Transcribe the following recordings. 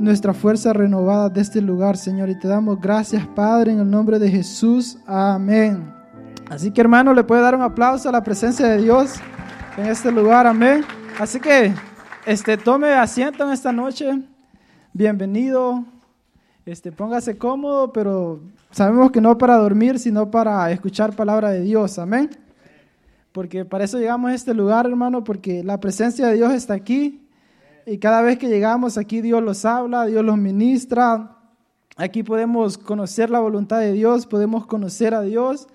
nuestra fuerza renovada de este lugar, Señor. Y te damos gracias, Padre, en el nombre de Jesús. Amén. Así que, hermano, le puede dar un aplauso a la presencia de Dios en este lugar. Amén. Así que, este, tome asiento en esta noche. Bienvenido. Este, póngase cómodo, pero sabemos que no para dormir, sino para escuchar palabra de Dios. Amén. Porque para eso llegamos a este lugar, hermano, porque la presencia de Dios está aquí. Y cada vez que llegamos aquí, Dios los habla, Dios los ministra. Aquí podemos conocer la voluntad de Dios, podemos conocer a Dios.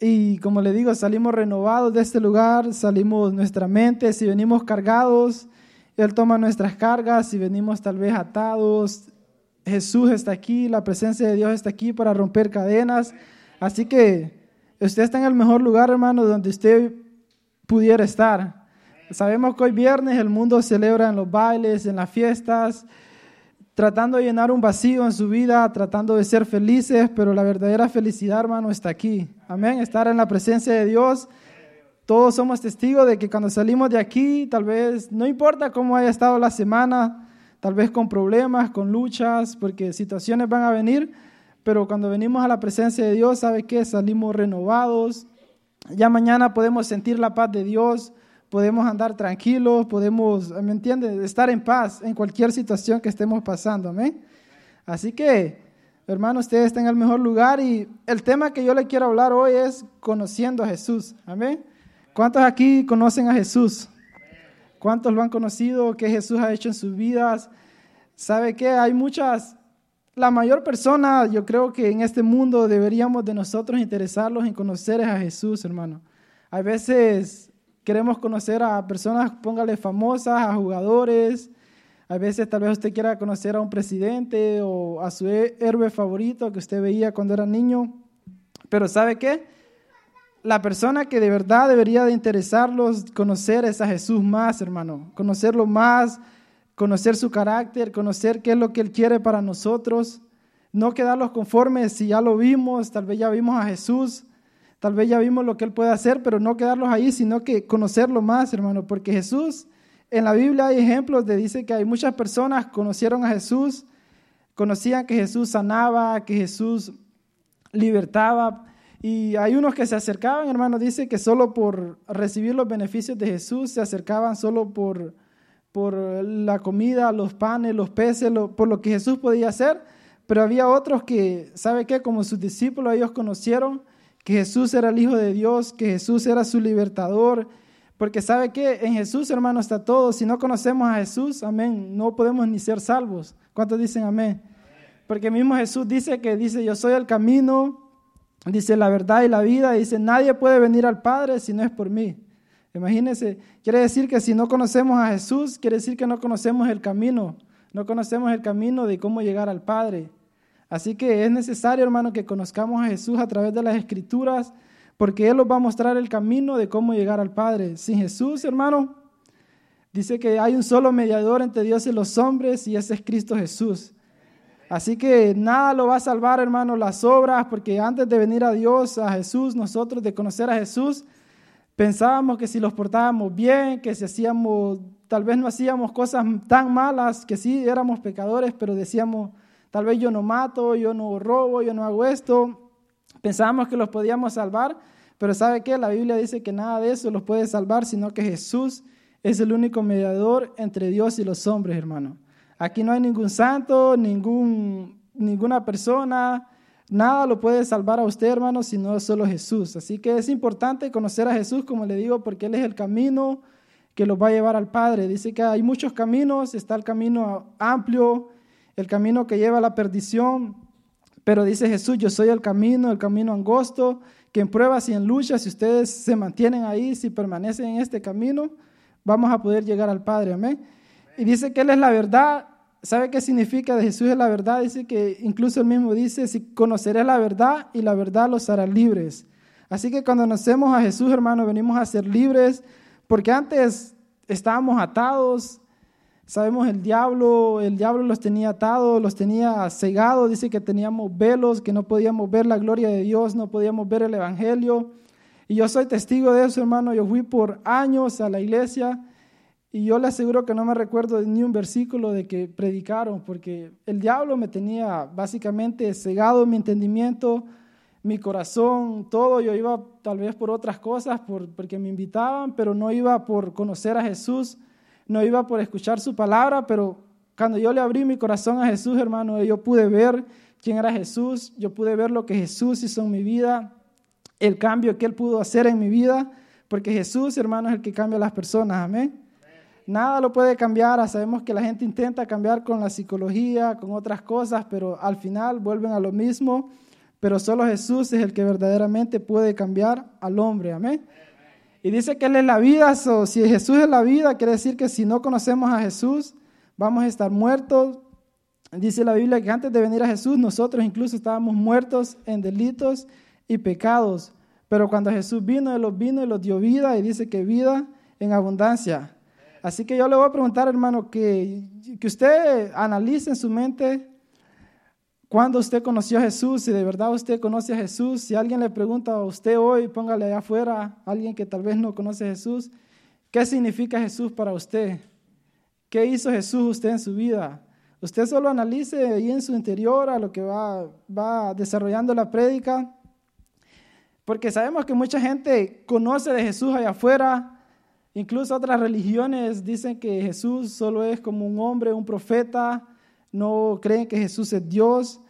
Y como le digo, salimos renovados de este lugar, salimos nuestra mente, si venimos cargados, Él toma nuestras cargas, si venimos tal vez atados, Jesús está aquí, la presencia de Dios está aquí para romper cadenas. Así que usted está en el mejor lugar, hermano, donde usted pudiera estar. Sabemos que hoy viernes el mundo celebra en los bailes, en las fiestas, tratando de llenar un vacío en su vida, tratando de ser felices, pero la verdadera felicidad, hermano, está aquí. Amén, estar en la presencia de Dios. Todos somos testigos de que cuando salimos de aquí, tal vez, no importa cómo haya estado la semana, tal vez con problemas, con luchas, porque situaciones van a venir, pero cuando venimos a la presencia de Dios, ¿sabe qué? Salimos renovados. Ya mañana podemos sentir la paz de Dios, podemos andar tranquilos, podemos, ¿me entiende? Estar en paz en cualquier situación que estemos pasando, amén. Así que, hermano, ustedes están en el mejor lugar y el tema que yo le quiero hablar hoy es conociendo a Jesús, amén. ¿Cuántos aquí conocen a Jesús? ¿Cuántos lo han conocido? ¿Qué Jesús ha hecho en sus vidas? ¿Sabe qué? Hay muchas, la mayor persona, yo creo que en este mundo deberíamos de nosotros interesarlos en conocer a Jesús, hermano. Hay veces Queremos conocer a personas, póngale famosas, a jugadores. A veces tal vez usted quiera conocer a un presidente o a su héroe favorito que usted veía cuando era niño. Pero ¿sabe qué? La persona que de verdad debería de interesarlos conocer es a Jesús más, hermano. Conocerlo más, conocer su carácter, conocer qué es lo que Él quiere para nosotros. No quedarlos conformes si ya lo vimos, tal vez ya vimos a Jesús, Tal vez ya vimos lo que Él puede hacer, pero no quedarlos ahí, sino que conocerlo más, hermano, porque Jesús, en la Biblia hay ejemplos de, dice que hay muchas personas conocieron a Jesús, conocían que Jesús sanaba, que Jesús libertaba, y hay unos que se acercaban, hermano, dice que solo por recibir los beneficios de Jesús se acercaban solo por, por la comida, los panes, los peces, por lo que Jesús podía hacer, pero había otros que, ¿sabe qué? Como sus discípulos, ellos conocieron que Jesús era el Hijo de Dios, que Jesús era su libertador, porque sabe que en Jesús, hermano, está todo. Si no conocemos a Jesús, amén, no podemos ni ser salvos. ¿Cuántos dicen amén? Porque mismo Jesús dice que dice, yo soy el camino, dice la verdad y la vida, dice, nadie puede venir al Padre si no es por mí. Imagínense, quiere decir que si no conocemos a Jesús, quiere decir que no conocemos el camino, no conocemos el camino de cómo llegar al Padre. Así que es necesario, hermano, que conozcamos a Jesús a través de las escrituras, porque Él nos va a mostrar el camino de cómo llegar al Padre. Sin Jesús, hermano, dice que hay un solo mediador entre Dios y los hombres, y ese es Cristo Jesús. Así que nada lo va a salvar, hermano, las obras, porque antes de venir a Dios, a Jesús, nosotros de conocer a Jesús, pensábamos que si los portábamos bien, que si hacíamos, tal vez no hacíamos cosas tan malas, que sí éramos pecadores, pero decíamos, Tal vez yo no mato, yo no robo, yo no hago esto. Pensábamos que los podíamos salvar, pero ¿sabe qué? La Biblia dice que nada de eso los puede salvar, sino que Jesús es el único mediador entre Dios y los hombres, hermano. Aquí no hay ningún santo, ningún, ninguna persona, nada lo puede salvar a usted, hermano, sino solo Jesús. Así que es importante conocer a Jesús, como le digo, porque Él es el camino que los va a llevar al Padre. Dice que hay muchos caminos, está el camino amplio, el camino que lleva a la perdición. Pero dice Jesús, yo soy el camino, el camino angosto, que en pruebas y en luchas, si ustedes se mantienen ahí, si permanecen en este camino, vamos a poder llegar al Padre. Amén. Y dice que Él es la verdad. ¿Sabe qué significa de Jesús es la verdad? Dice que incluso Él mismo dice, si conoceré la verdad y la verdad los hará libres. Así que cuando conocemos a Jesús, hermano, venimos a ser libres, porque antes estábamos atados, Sabemos el diablo, el diablo los tenía atados, los tenía cegados, dice que teníamos velos, que no podíamos ver la gloria de Dios, no podíamos ver el Evangelio. Y yo soy testigo de eso, hermano. Yo fui por años a la iglesia Y yo le aseguro que no me recuerdo ni un versículo de que predicaron, porque el diablo me tenía básicamente cegado mi entendimiento, mi corazón, todo. Yo iba tal vez por otras cosas, por, porque me invitaban, pero no iba por conocer a Jesús, no iba por escuchar su palabra, pero cuando yo le abrí mi corazón a Jesús, hermano, yo pude ver quién era Jesús, yo pude ver lo que Jesús hizo en mi vida, el cambio que Él pudo hacer en mi vida, porque Jesús, hermano, es el que cambia a las personas, amén. Nada lo puede cambiar, sabemos que la gente intenta cambiar con la psicología, con otras cosas, pero al final vuelven a lo mismo, pero solo Jesús es el que verdaderamente puede cambiar al hombre, amén. Y dice que Él es la vida, si Jesús es la vida, quiere decir que si no conocemos a Jesús, vamos a estar muertos. Dice la Biblia que antes de venir a Jesús, nosotros incluso estábamos muertos en delitos y pecados. Pero cuando Jesús vino, Él los vino y los dio vida y dice que vida en abundancia. Así que yo le voy a preguntar, hermano, que, que usted analice en su mente cuando usted conoció a Jesús, si de verdad usted conoce a Jesús. Si alguien le pregunta a usted hoy, póngale allá afuera, alguien que tal vez no conoce a Jesús, ¿qué significa Jesús para usted? ¿Qué hizo Jesús usted en su vida? Usted solo analice ahí en su interior a lo que va, va desarrollando la prédica, porque sabemos que mucha gente conoce de Jesús allá afuera, incluso otras religiones dicen que Jesús solo es como un hombre, un profeta, no creen que Jesús es Dios,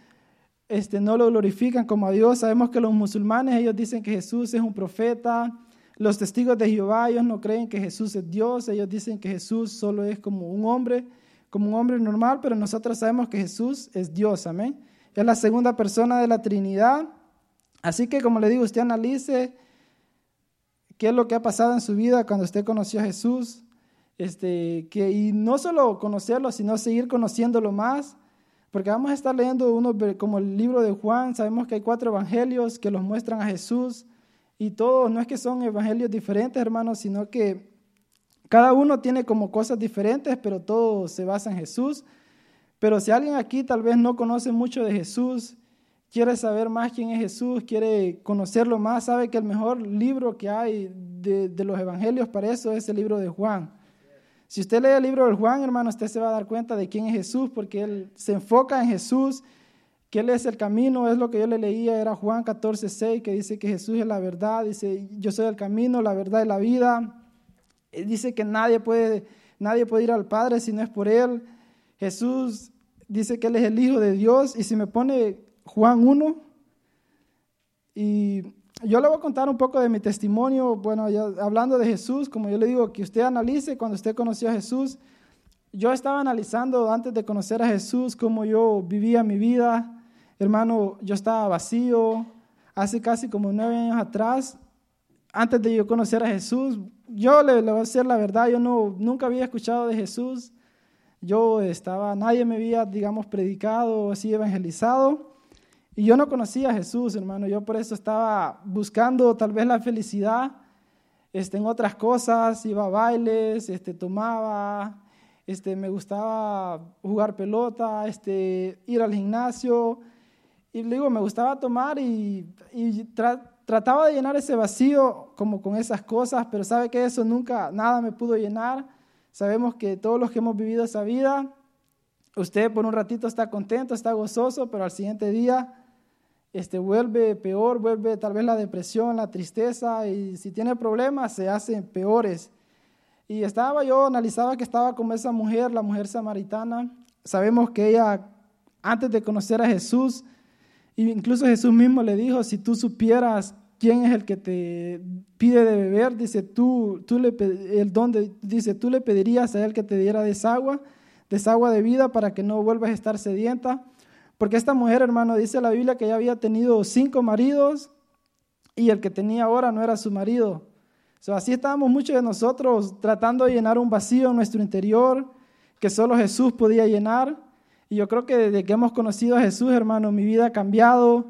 este, no lo glorifican como a Dios. Sabemos que los musulmanes, ellos dicen que Jesús es un profeta, los testigos de Jehová, ellos no creen que Jesús es Dios, ellos dicen que Jesús solo es como un hombre, como un hombre normal, pero nosotros sabemos que Jesús es Dios, amén. Es la segunda persona de la Trinidad. Así que, como le digo, usted analice qué es lo que ha pasado en su vida cuando usted conoció a Jesús. Este, que, y no solo conocerlo, sino seguir conociéndolo más, porque vamos a estar leyendo uno como el libro de Juan, sabemos que hay cuatro evangelios que los muestran a Jesús, y todos, no es que son evangelios diferentes, hermanos, sino que cada uno tiene como cosas diferentes, pero todo se basa en Jesús. Pero si alguien aquí tal vez no conoce mucho de Jesús, quiere saber más quién es Jesús, quiere conocerlo más, sabe que el mejor libro que hay de, de los evangelios para eso es el libro de Juan. Si usted lee el libro de Juan, hermano, usted se va a dar cuenta de quién es Jesús, porque él se enfoca en Jesús que Él es el camino, es lo que yo le leía, era Juan 14, 6, que dice que Jesús es la verdad, dice, yo soy el camino, la verdad y la vida. Dice que nadie puede, nadie puede ir al Padre si no es por Él. Jesús dice que Él es el Hijo de Dios, y si me pone Juan 1, y yo le voy a contar un poco de mi testimonio, bueno, hablando de Jesús, como yo le digo, que usted analice cuando usted conoció a Jesús. Yo estaba analizando antes de conocer a Jesús cómo yo vivía mi vida, Hermano, yo estaba vacío hace casi como nueve años atrás, antes de yo conocer a Jesús. Yo le, le voy a decir la verdad, yo no, nunca había escuchado de Jesús. Yo estaba, nadie me había, digamos, predicado o así evangelizado. Y yo no conocía a Jesús, hermano. Yo por eso estaba buscando tal vez la felicidad este, en otras cosas. Iba a bailes, este, tomaba, este, me gustaba jugar pelota, este, ir al gimnasio. Y le digo, me gustaba tomar y, trataba de llenar ese vacío como con esas cosas, pero sabe que eso nunca, nada me pudo llenar. Sabemos que todos los que hemos vivido esa vida, usted por un ratito está contento, está gozoso, pero al siguiente día este, vuelve peor, vuelve tal vez la depresión, la tristeza, y si tiene problemas se hacen peores. Y estaba yo, analizaba que estaba como esa mujer, la mujer samaritana. Sabemos que ella, antes de conocer a Jesús, incluso Jesús mismo le dijo, si tú supieras quién es el que te pide de beber, dice, tú, tú le, el don dice, tú le pedirías a él que te diera desagua, desagua de vida para que no vuelvas a estar sedienta. Porque esta mujer, hermano, dice la Biblia que ya había tenido cinco maridos y el que tenía ahora no era su marido. Así estábamos muchos de nosotros tratando de llenar un vacío en nuestro interior que solo Jesús podía llenar. Y yo creo que desde que hemos conocido a Jesús, hermano, mi vida ha cambiado.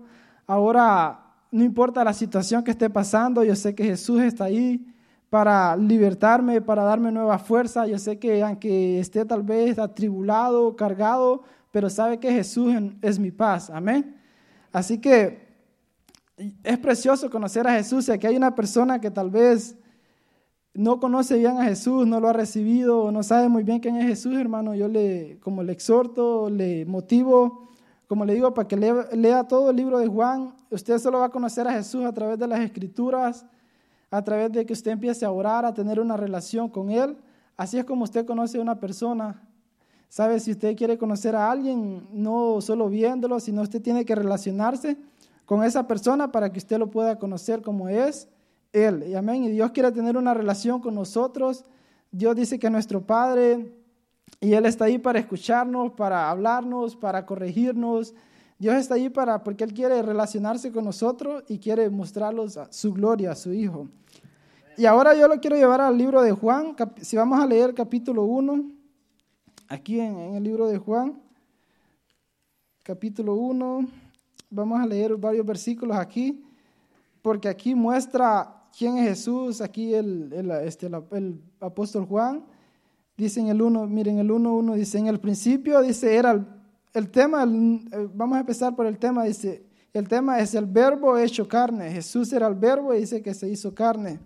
Ahora, no importa la situación que esté pasando, yo sé que Jesús está ahí para libertarme, para darme nueva fuerza. Yo sé que aunque esté tal vez atribulado, cargado, pero sabe que Jesús es mi paz. Amén. Así que es precioso conocer a Jesús y aquí hay una persona que tal vez no conoce bien a Jesús, no lo ha recibido, no sabe muy bien quién es Jesús, hermano, yo le, como le exhorto, le motivo, como le digo, para que lea, lea todo el libro de Juan. Usted solo va a conocer a Jesús a través de las escrituras, a través de que usted empiece a orar, a tener una relación con Él. Así es como usted conoce a una persona. ¿Sabe? Si usted quiere conocer a alguien, no solo viéndolo, sino usted tiene que relacionarse con esa persona para que usted lo pueda conocer como es Él. Y amén. Y Dios quiere tener una relación con nosotros. Dios dice que es nuestro Padre y Él está ahí para escucharnos, para hablarnos, para corregirnos. Dios está ahí para, porque Él quiere relacionarse con nosotros y quiere mostrarnos su gloria, a su Hijo. Y ahora yo lo quiero llevar al libro de Juan. Si vamos a leer capítulo 1 aquí en, el libro de Juan, capítulo 1, vamos a leer varios versículos aquí, porque aquí muestra quién es Jesús, aquí el, el, este, el, apóstol Juan, dice en el 1, miren el 1, 1 dice, en el principio, dice, era el, tema, eh, vamos a empezar por el tema, dice, el tema es el verbo hecho carne, Jesús era el verbo y dice que se hizo carne.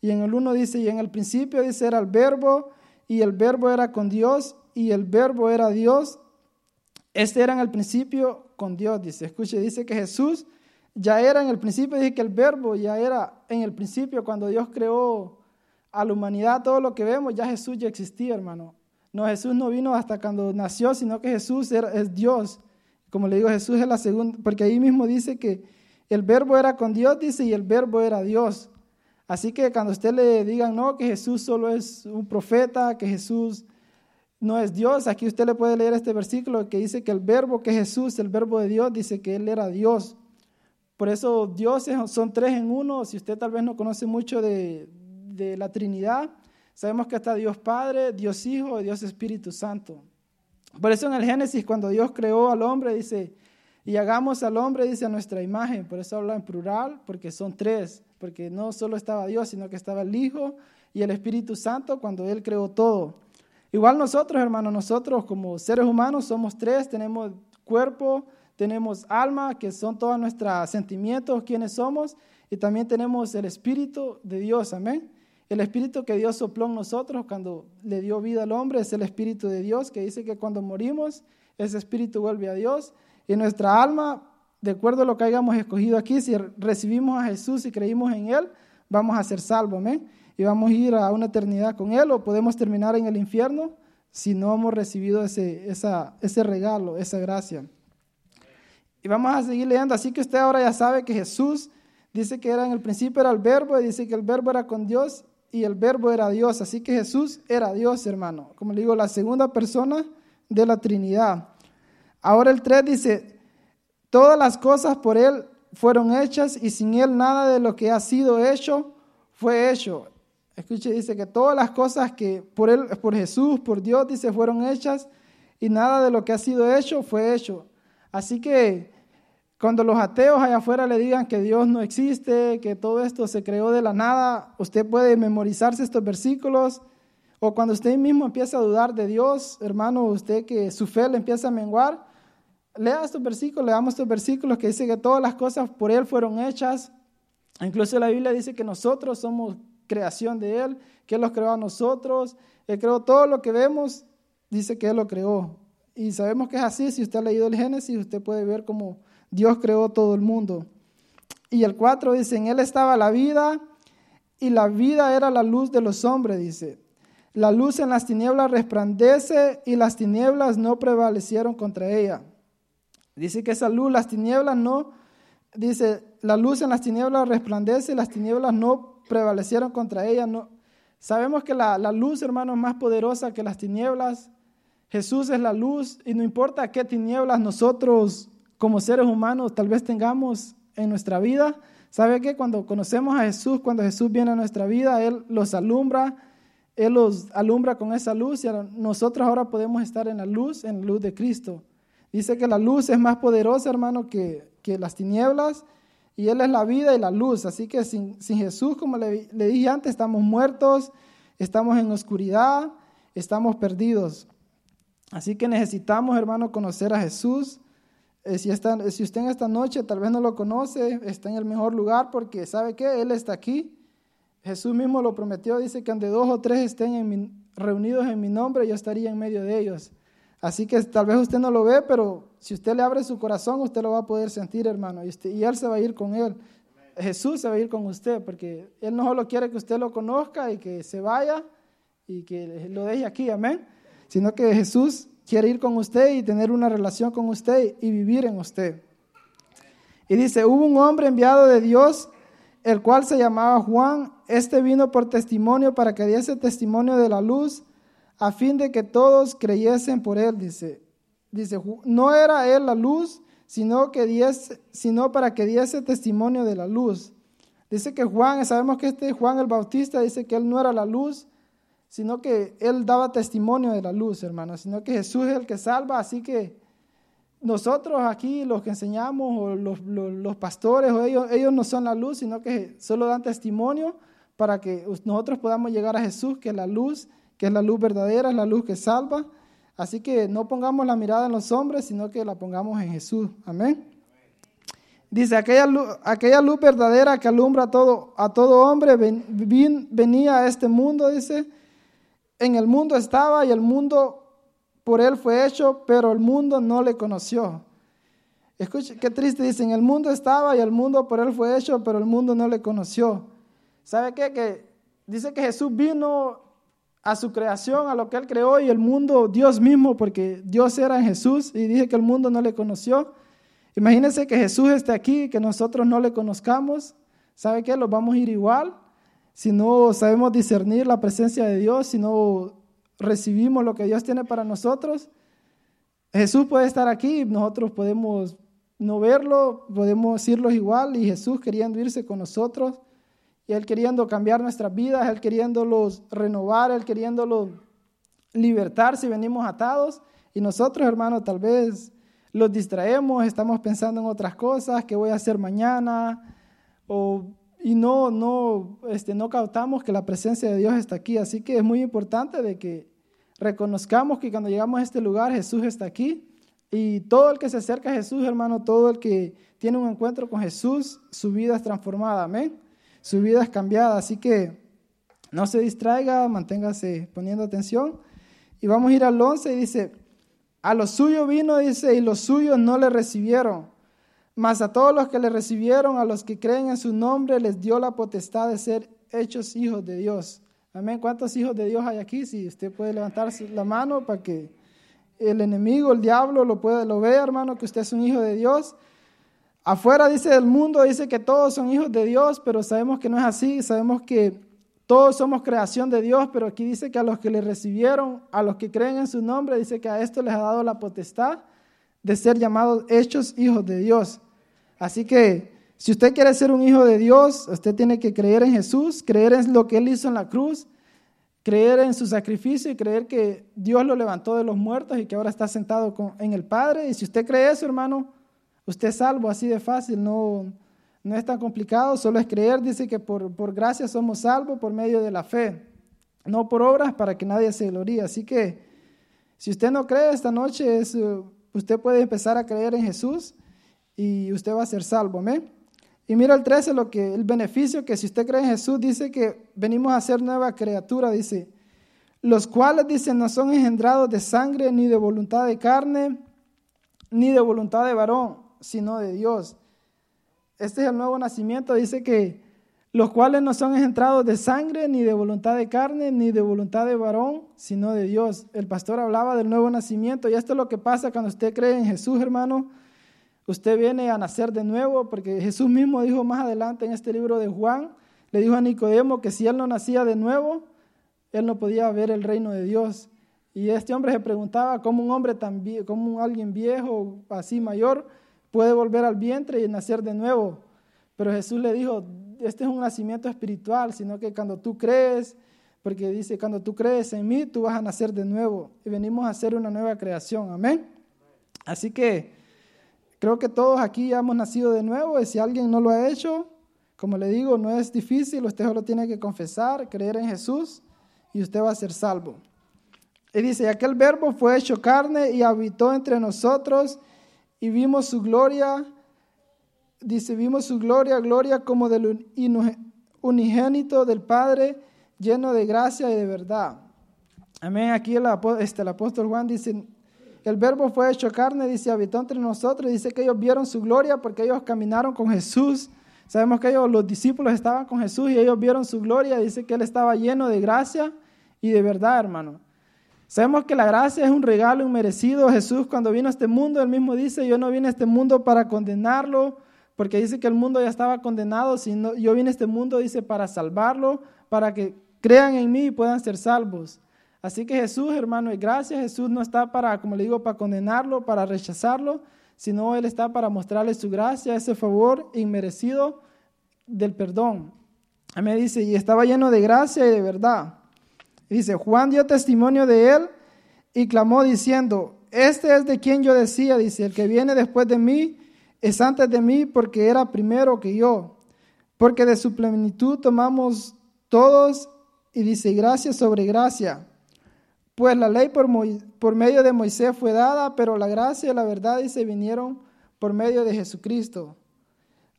Y en el 1 dice, y en el principio dice, era el verbo, y el verbo era con Dios, y el verbo era Dios. Este era en el principio con Dios, dice. Escuche, dice que Jesús ya era en el principio, dice que el verbo ya era en el principio, cuando Dios creó a la humanidad, todo lo que vemos, ya Jesús ya existía, hermano. No, Jesús no vino hasta cuando nació, sino que Jesús era, es Dios. Como le digo, Jesús es la segunda, porque ahí mismo dice que el verbo era con Dios, dice, y el verbo era Dios. Así que cuando usted le digan, no, que Jesús solo es un profeta, que Jesús no es Dios. Aquí usted le puede leer este versículo que dice que el verbo que Jesús, el verbo de Dios, dice que Él era Dios. Por eso dioses son tres en uno. Si usted tal vez no conoce mucho de, de la Trinidad, sabemos que está Dios Padre, Dios Hijo y Dios Espíritu Santo. Por eso en el Génesis, cuando Dios creó al hombre, dice, y hagamos al hombre, dice, a nuestra imagen. Por eso habla en plural, porque son tres. Porque no solo estaba Dios, sino que estaba el Hijo y el Espíritu Santo cuando Él creó todo. Igual nosotros, hermanos, nosotros como seres humanos somos tres, tenemos cuerpo, tenemos alma, que son todos nuestros sentimientos, quienes somos, y también tenemos el Espíritu de Dios, amén. El Espíritu que Dios sopló en nosotros cuando le dio vida al hombre es el Espíritu de Dios, que dice que cuando morimos, ese Espíritu vuelve a Dios. Y nuestra alma, de acuerdo a lo que hayamos escogido aquí, si recibimos a Jesús y creímos en Él, vamos a ser salvos, amén y vamos a ir a una eternidad con Él o podemos terminar en el infierno si no hemos recibido ese, ese regalo, esa gracia. Y vamos a seguir leyendo, así que usted ahora ya sabe que Jesús dice que era en el principio era el verbo y dice que el verbo era con Dios y el verbo era Dios, así que Jesús era Dios, hermano. Como le digo, la segunda persona de la Trinidad. Ahora el 3 dice, todas las cosas por Él fueron hechas y sin Él nada de lo que ha sido hecho fue hecho. Escuche, dice que todas las cosas que por él, por Jesús, por Dios, dice, fueron hechas y nada de lo que ha sido hecho fue hecho. Así que cuando los ateos allá afuera le digan que Dios no existe, que todo esto se creó de la nada, usted puede memorizarse estos versículos. O cuando usted mismo empieza a dudar de Dios, hermano, usted que su fe le empieza a menguar, lea estos versículos, leamos estos versículos que dice que todas las cosas por Él fueron hechas. Incluso la Biblia dice que nosotros somos creación de Él, que Él los creó a nosotros, Él creó todo lo que vemos, dice que Él lo creó. Y sabemos que es así, si usted ha leído el Génesis, usted puede ver cómo Dios creó todo el mundo. Y el 4 dice, en Él estaba la vida y la vida era la luz de los hombres, dice. La luz en las tinieblas resplandece y las tinieblas no prevalecieron contra ella. Dice que esa luz, las tinieblas no, dice, la luz en las tinieblas resplandece y las tinieblas no prevalecieron contra ella. No. Sabemos que la, luz, hermano, es más poderosa que las tinieblas. Jesús es la luz y no importa qué tinieblas nosotros como seres humanos tal vez tengamos en nuestra vida. ¿Sabe que Cuando conocemos a Jesús, cuando Jesús viene a nuestra vida, Él los alumbra, Él los alumbra con esa luz y nosotros ahora podemos estar en la luz, en la luz de Cristo. Dice que la luz es más poderosa, hermano, que, que las tinieblas y Él es la vida y la luz. Así que sin, Jesús, como le, dije antes, estamos muertos, estamos en oscuridad, estamos perdidos. Así que necesitamos, hermano, conocer a Jesús. Eh, si, si usted en esta noche tal vez no lo conoce, está en el mejor lugar porque sabe que Él está aquí. Jesús mismo lo prometió, dice que donde dos o tres estén reunidos en mi nombre, yo estaría en medio de ellos. Así que tal vez usted no lo ve, pero si usted le abre su corazón, usted lo va a poder sentir, hermano, y, Él se va a ir con Él. Jesús se va a ir con usted, porque Él no solo quiere que usted lo conozca y que se vaya y que lo deje aquí, amén, sino que Jesús quiere ir con usted y tener una relación con usted y vivir en usted. Y dice, hubo un hombre enviado de Dios, el cual se llamaba Juan. Este vino por testimonio para que diese testimonio de la luz, a fin de que todos creyesen por él, dice. Dice, no era él la luz, sino, que diese, sino para que diese testimonio de la luz. Dice que Juan, sabemos que este Juan el Bautista dice que él no era la luz, sino que él daba testimonio de la luz, hermano, sino que Jesús es el que salva, así que nosotros aquí, los que enseñamos, o los, pastores, o ellos, ellos no son la luz, sino que solo dan testimonio para que nosotros podamos llegar a Jesús, que es la luz, que es la luz verdadera, es la luz que salva. Así que no pongamos la mirada en los hombres, sino que la pongamos en Jesús. Amén. Dice, aquella luz, aquella luz verdadera que alumbra a todo, a todo hombre venía a este mundo, dice, en el mundo estaba y el mundo por él fue hecho, pero el mundo no le conoció. Escuche, qué triste dice, en el mundo estaba y el mundo por él fue hecho, pero el mundo no le conoció. ¿Sabe qué? Que dice que Jesús vino a su creación, a lo que él creó y el mundo, Dios mismo, porque Dios era en Jesús y dice que el mundo no le conoció. Imagínense que Jesús esté aquí, que nosotros no le conozcamos. ¿Sabe qué? Los vamos a ir igual. Si no sabemos discernir la presencia de Dios, si no recibimos lo que Dios tiene para nosotros, Jesús puede estar aquí, nosotros podemos no verlo, podemos irlos igual y Jesús queriendo irse con nosotros y Él queriendo cambiar nuestras vidas, Él queriéndolos renovar, Él queriéndolos libertar si venimos atados y nosotros hermanos tal vez los distraemos, estamos pensando en otras cosas, qué voy a hacer mañana o y no, no, este, no cautamos que la presencia de Dios está aquí. Así que es muy importante de que reconozcamos que cuando llegamos a este lugar Jesús está aquí. Y todo el que se acerca a Jesús, hermano, todo el que tiene un encuentro con Jesús, su vida es transformada, amén. Su vida es cambiada. Así que no se distraiga, manténgase poniendo atención. Y vamos a ir al 11 y dice, a lo suyo vino, dice, y los suyos no le recibieron. Mas a todos los que le recibieron, a los que creen en su nombre, les dio la potestad de ser hechos hijos de Dios. Amén. ¿Cuántos hijos de Dios hay aquí? Si usted puede levantar la mano para que el enemigo, el diablo, lo, pueda, lo vea, hermano, que usted es un hijo de Dios. Afuera dice del mundo, dice que todos son hijos de Dios, pero sabemos que no es así. Sabemos que todos somos creación de Dios, pero aquí dice que a los que le recibieron, a los que creen en su nombre, dice que a esto les ha dado la potestad de ser llamados hechos hijos de Dios. Así que si usted quiere ser un hijo de Dios, usted tiene que creer en Jesús, creer en lo que Él hizo en la cruz, creer en su sacrificio y creer que Dios lo levantó de los muertos y que ahora está sentado en el Padre. Y si usted cree eso, hermano, usted es salvo así de fácil, no, no es tan complicado, solo es creer. Dice que por, por gracia somos salvos por medio de la fe, no por obras para que nadie se gloríe. Así que si usted no cree esta noche, es usted puede empezar a creer en Jesús y usted va a ser salvo. Amén. Y mira el 13, lo que, el beneficio que si usted cree en Jesús, dice que venimos a ser nueva criatura, dice, los cuales, dice, no son engendrados de sangre, ni de voluntad de carne, ni de voluntad de varón, sino de Dios. Este es el nuevo nacimiento, dice que los cuales no son engendrados de sangre, ni de voluntad de carne, ni de voluntad de varón, sino de Dios. El pastor hablaba del nuevo nacimiento y esto es lo que pasa cuando usted cree en Jesús, hermano. Usted viene a nacer de nuevo porque Jesús mismo dijo más adelante en este libro de Juan, le dijo a Nicodemo que si él no nacía de nuevo, él no podía ver el reino de Dios. Y este hombre se preguntaba cómo un hombre tan como alguien viejo, así mayor, puede volver al vientre y nacer de nuevo. Pero Jesús le dijo, este es un nacimiento espiritual, sino que cuando tú crees, porque dice, cuando tú crees en mí, tú vas a nacer de nuevo y venimos a hacer una nueva creación. Amén. Así que creo que todos aquí ya hemos nacido de nuevo y si alguien no lo ha hecho, como le digo, no es difícil, usted solo tiene que confesar, creer en Jesús y usted va a ser salvo. Y dice, aquel verbo fue hecho carne y habitó entre nosotros y vimos su gloria dice, vimos su gloria, gloria como del unigénito del Padre, lleno de gracia y de verdad. Amén. Aquí el, este, el apóstol Juan dice, el verbo fue hecho carne, dice, habitó entre nosotros, dice que ellos vieron su gloria porque ellos caminaron con Jesús. Sabemos que ellos, los discípulos estaban con Jesús y ellos vieron su gloria, dice que Él estaba lleno de gracia y de verdad, hermano. Sabemos que la gracia es un regalo inmerecido. Jesús cuando vino a este mundo, él mismo dice, yo no vine a este mundo para condenarlo, porque dice que el mundo ya estaba condenado, sino yo vine a este mundo, dice, para salvarlo, para que crean en mí y puedan ser salvos. Así que Jesús, hermano, y gracias, Jesús no está para, como le digo, para condenarlo, para rechazarlo, sino Él está para mostrarle su gracia, ese favor inmerecido del perdón. Me dice, y estaba lleno de gracia y de verdad. Dice, Juan dio testimonio de él y clamó diciendo, este es de quien yo decía, dice, el que viene después de mí es antes de mí porque era primero que yo, porque de su plenitud tomamos todos y dice, gracia sobre gracia. Pues la ley por, por medio de Moisés fue dada, pero la gracia y la verdad, dice, vinieron por medio de Jesucristo.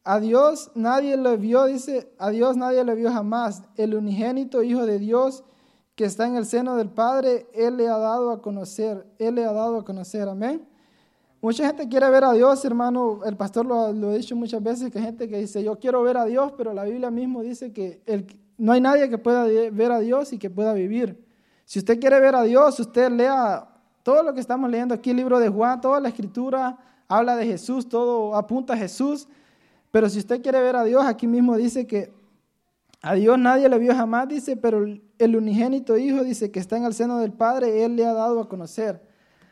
A Dios nadie lo vio, dice, a Dios nadie lo vio jamás. El unigénito Hijo de Dios que está en el seno del Padre, Él le ha dado a conocer, Él le ha dado a conocer, amén. Mucha gente quiere ver a Dios, hermano, el pastor lo, ha dicho muchas veces, que hay gente que dice, yo quiero ver a Dios, pero la Biblia mismo dice que el, no hay nadie que pueda ver a Dios y que pueda vivir. Si usted quiere ver a Dios, usted lea todo lo que estamos leyendo aquí, el libro de Juan, toda la escritura habla de Jesús, todo apunta a Jesús, pero si usted quiere ver a Dios, aquí mismo dice que a Dios nadie le vio jamás, dice, pero el unigénito Hijo dice que está en el seno del Padre, Él le ha dado a conocer.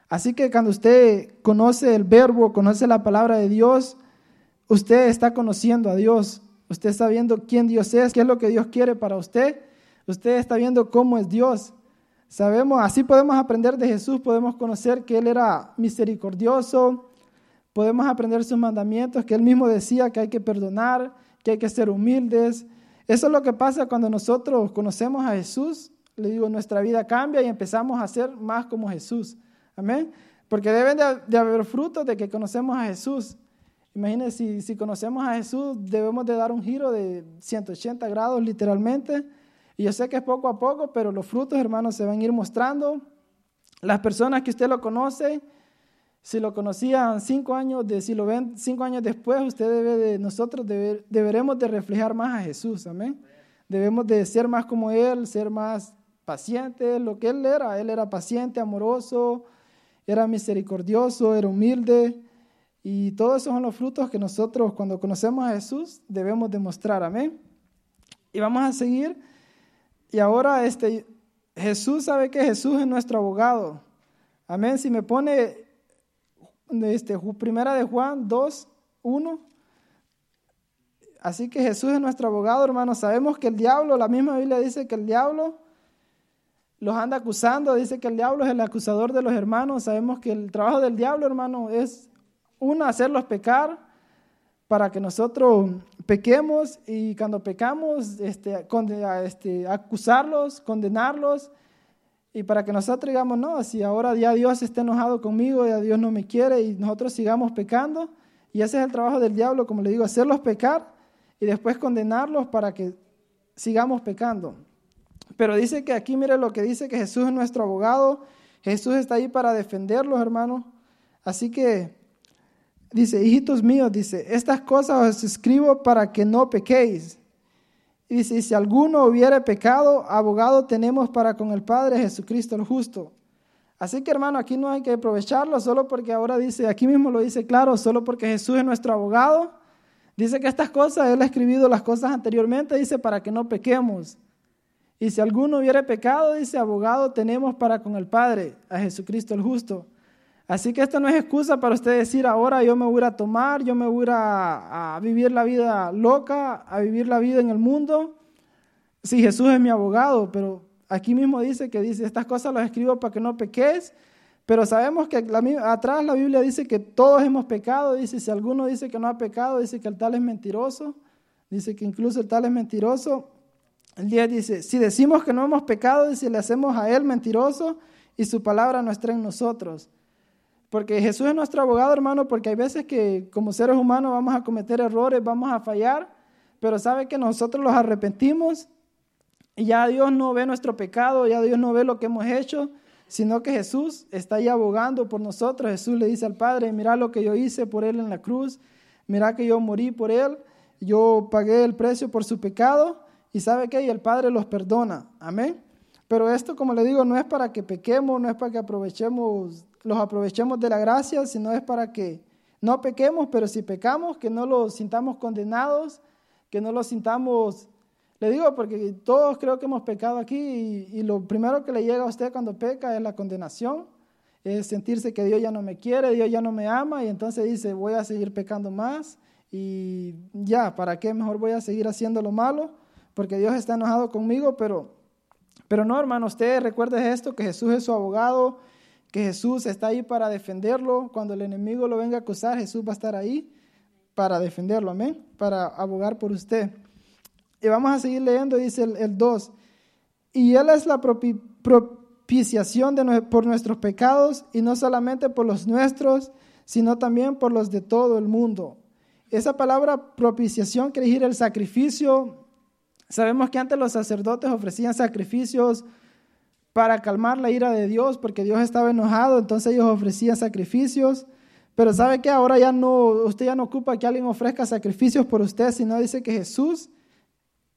Así que cuando usted conoce el verbo, conoce la palabra de Dios, usted está conociendo a Dios. Usted está viendo quién Dios es, qué es lo que Dios quiere para usted. Usted está viendo cómo es Dios. Sabemos, así podemos aprender de Jesús, podemos conocer que Él era misericordioso, podemos aprender sus mandamientos, que Él mismo decía que hay que perdonar, que hay que ser humildes, eso es lo que pasa cuando nosotros conocemos a Jesús. Le digo, nuestra vida cambia y empezamos a ser más como Jesús. Amén. Porque deben de, haber frutos de que conocemos a Jesús. Imagínense, si, si conocemos a Jesús, debemos de dar un giro de 180 grados literalmente. Y yo sé que es poco a poco, pero los frutos, hermanos, se van a ir mostrando. Las personas que usted lo conoce, si lo conocían cinco años, de, si lo ven cinco años después, usted debe de, nosotros deberemos de reflejar más a Jesús, amén. Debemos de ser más como Él, ser más pacientes, lo que Él era. Él era paciente, amoroso, era misericordioso, era humilde. Y todos esos son los frutos que nosotros cuando conocemos a Jesús debemos demostrar, amén. Y vamos a seguir. Y ahora este, Jesús sabe que Jesús es nuestro abogado. Amén. Si me pone este, primera de Juan 2, 1. Así que Jesús es nuestro abogado, hermano. Sabemos que el diablo, la misma Biblia dice que el diablo los anda acusando, dice que el diablo es el acusador de los hermanos. Sabemos que el trabajo del diablo, hermano, es uno, hacerlos pecar para que nosotros pequemos y cuando pecamos, este, este, acusarlos, condenarlos y para que nosotros digamos, no, si ahora ya Dios está enojado conmigo, ya Dios no me quiere y nosotros sigamos pecando. Y ese es el trabajo del diablo, como le digo, hacerlos pecar y después condenarlos para que sigamos pecando. Pero dice que aquí, mire lo que dice, que Jesús es nuestro abogado, Jesús está ahí para defenderlos, hermanos. Así que dice, hijitos míos, dice, estas cosas os escribo para que no pequéis. Y dice, si alguno hubiere pecado, abogado tenemos para con el Padre Jesucristo el justo. Así que hermano, aquí no hay que aprovecharlo solo porque ahora dice, aquí mismo lo dice claro, solo porque Jesús es nuestro abogado. Dice que estas cosas, Él ha escribido las cosas anteriormente, dice, para que no pequemos. Y si alguno hubiere pecado, dice, abogado tenemos para con el Padre, a Jesucristo el justo. Así que esto no es excusa para usted decir, ahora yo me voy a tomar, yo me voy a, vivir la vida loca, a vivir la vida en el mundo. Sí, Jesús es mi abogado, pero aquí mismo dice que dice, estas cosas las escribo para que no peques, pero sabemos que atrás la Biblia dice que todos hemos pecado, dice, si alguno dice que no ha pecado, dice que el tal es mentiroso, dice que incluso el tal es mentiroso. El día dice, si decimos que no hemos pecado, dice, le hacemos a él mentiroso y su palabra no está en nosotros. Porque Jesús es nuestro abogado, hermano, porque hay veces que como seres humanos vamos a cometer errores, vamos a fallar, pero sabe que nosotros los arrepentimos y ya Dios no ve nuestro pecado, ya Dios no ve lo que hemos hecho, sino que Jesús está ahí abogando por nosotros. Jesús le dice al Padre, mira lo que yo hice por Él en la cruz, mira que yo morí por Él, yo pagué el precio por su pecado y sabe que y el Padre los perdona. Amén. Pero esto, como le digo, no es para que pequemos, no es para que aprovechemos, los aprovechemos de la gracia, sino es para que no pequemos, pero si pecamos, que no los sintamos condenados, que no los sintamos le digo porque todos creo que hemos pecado aquí y, lo primero que le llega a usted cuando peca es la condenación, es sentirse que Dios ya no me quiere, Dios ya no me ama y entonces dice voy a seguir pecando más y ya, ¿para qué? Mejor voy a seguir haciendo lo malo porque Dios está enojado conmigo, pero, pero no hermano, usted recuerde esto, que Jesús es su abogado, que Jesús está ahí para defenderlo, cuando el enemigo lo venga a acusar, Jesús va a estar ahí para defenderlo, amén, para abogar por usted. Y vamos a seguir leyendo, dice el 2. Y Él es la propiciación de, por nuestros pecados, y no solamente por los nuestros, sino también por los de todo el mundo. Esa palabra propiciación quiere decir el sacrificio. Sabemos que antes los sacerdotes ofrecían sacrificios para calmar la ira de Dios, porque Dios estaba enojado, entonces ellos ofrecían sacrificios. Pero sabe que ahora ya no, usted ya no ocupa que alguien ofrezca sacrificios por usted, sino dice que Jesús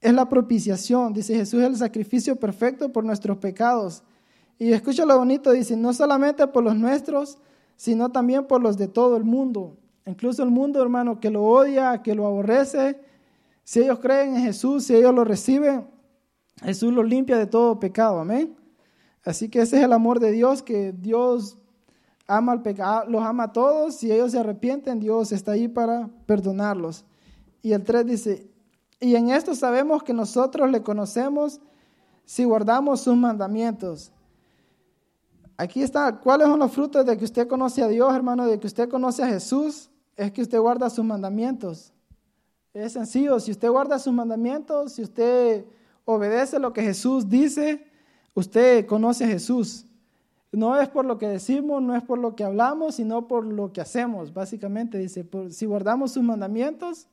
es la propiciación. Dice Jesús es el sacrificio perfecto por nuestros pecados. Y escucha lo bonito, dice, no solamente por los nuestros, sino también por los de todo el mundo. Incluso el mundo, hermano, que lo odia, que lo aborrece, si ellos creen en Jesús, si ellos lo reciben, Jesús los limpia de todo pecado. Amén. Así que ese es el amor de Dios, que Dios ama al pecado, los ama a todos. Si ellos se arrepienten, Dios está ahí para perdonarlos. Y el 3 dice, y en esto sabemos que nosotros le conocemos si guardamos sus mandamientos. Aquí está, ¿cuáles son los frutos de que usted conoce a Dios, hermano, de que usted conoce a Jesús? Es que usted guarda sus mandamientos. Es sencillo, si usted guarda sus mandamientos, si usted obedece lo que Jesús dice, usted conoce a Jesús. No es por lo que decimos, no es por lo que hablamos, sino por lo que hacemos. Básicamente dice, si guardamos sus mandamientos,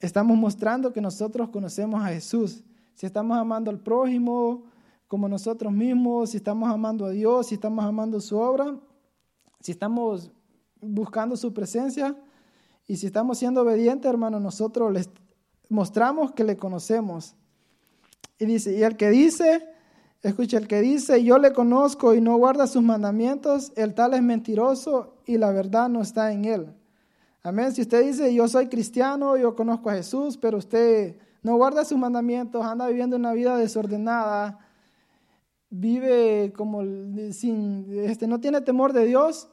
estamos mostrando que nosotros conocemos a Jesús. Si estamos amando al prójimo como nosotros mismos, si estamos amando a Dios, si estamos amando su obra, si estamos buscando su presencia y si estamos siendo obedientes, hermano, nosotros les mostramos que le conocemos. Y dice, y el que dice, escucha, el que dice, yo le conozco y no guarda sus mandamientos, el tal es mentiroso y la verdad no está en él. Amén. Si usted dice, yo soy cristiano, yo conozco a Jesús, pero usted no guarda sus mandamientos, anda viviendo una vida desordenada, vive como sin, este, no tiene temor de Dios,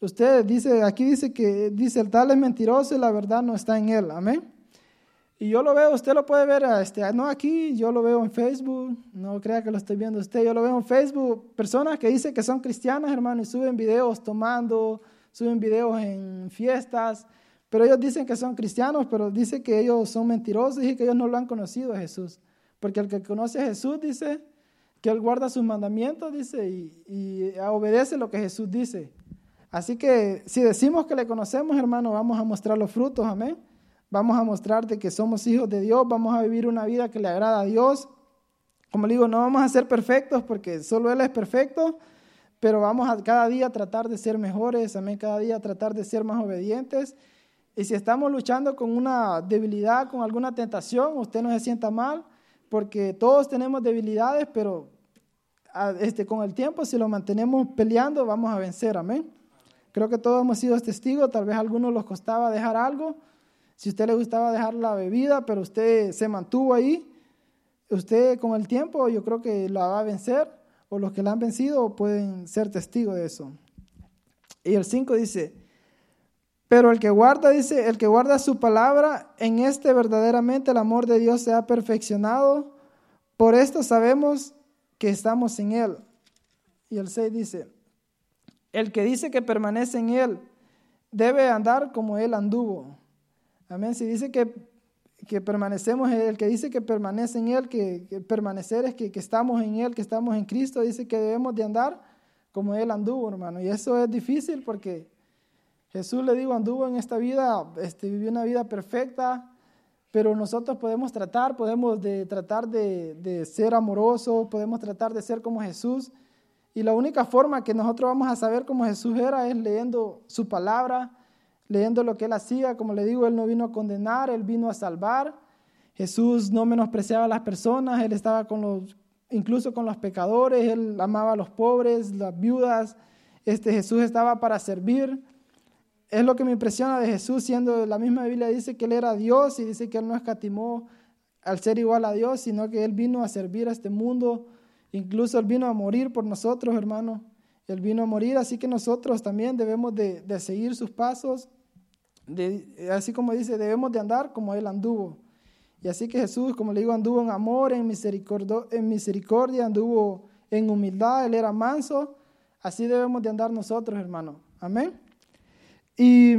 usted dice, aquí dice que dice el tal es mentiroso y la verdad no está en él. Amén. Y yo lo veo, usted lo puede ver, este, no aquí, yo lo veo en Facebook, no crea que lo estoy viendo usted, yo lo veo en Facebook, personas que dicen que son cristianas, hermano, y suben videos tomando, suben videos en fiestas, pero ellos dicen que son cristianos, pero dicen que ellos son mentirosos y que ellos no lo han conocido a Jesús. Porque el que conoce a Jesús dice que él guarda sus mandamientos, dice, y, obedece lo que Jesús dice. Así que si decimos que le conocemos, hermano, vamos a mostrar los frutos, amén. Vamos a mostrar que somos hijos de Dios, vamos a vivir una vida que le agrada a Dios. Como le digo, no vamos a ser perfectos porque solo Él es perfecto, pero vamos a cada día tratar de ser mejores, amén, cada día tratar de ser más obedientes. Y si estamos luchando con una debilidad, con alguna tentación, usted no se sienta mal, porque todos tenemos debilidades, pero este, con el tiempo, si lo mantenemos peleando, vamos a vencer, amén. Creo que todos hemos sido testigos, tal vez a algunos les costaba dejar algo, si usted le gustaba dejar la bebida, pero usted se mantuvo ahí, usted con el tiempo yo creo que la va a vencer o los que la han vencido pueden ser testigos de eso. Y el 5 dice, pero el que guarda, dice, el que guarda su palabra, en este verdaderamente el amor de Dios se ha perfeccionado, por esto sabemos que estamos en Él. Y el 6 dice, el que dice que permanece en Él debe andar como Él anduvo. Amén. Si dice que que permanecemos, el que dice que permanece en Él, que, permanecer es que, estamos en Él, que estamos en Cristo, dice que debemos de andar como Él anduvo, hermano. Y eso es difícil porque Jesús le digo, anduvo en esta vida, este, vivió una vida perfecta, pero nosotros podemos tratar, podemos de, tratar de, de ser amorosos, podemos tratar de ser como Jesús. Y la única forma que nosotros vamos a saber cómo Jesús era es leyendo su palabra, leyendo lo que él hacía. Como le digo, él no vino a condenar, él vino a salvar. Jesús no menospreciaba a las personas, él estaba con los, incluso con los pecadores, él amaba a los pobres, las viudas. Este Jesús estaba para servir es lo que me impresiona de Jesús, siendo la misma Biblia dice que Él era Dios y dice que Él no escatimó al ser igual a Dios, sino que Él vino a servir a este mundo. Incluso Él vino a morir por nosotros, hermano. Él vino a morir, así que nosotros también debemos de, seguir sus pasos. Así como dice, debemos de andar como Él anduvo. Y así que Jesús, como le digo, anduvo en amor, en misericordia, en misericordia, anduvo en humildad, Él era manso. Así debemos de andar nosotros, hermano. Amén. Y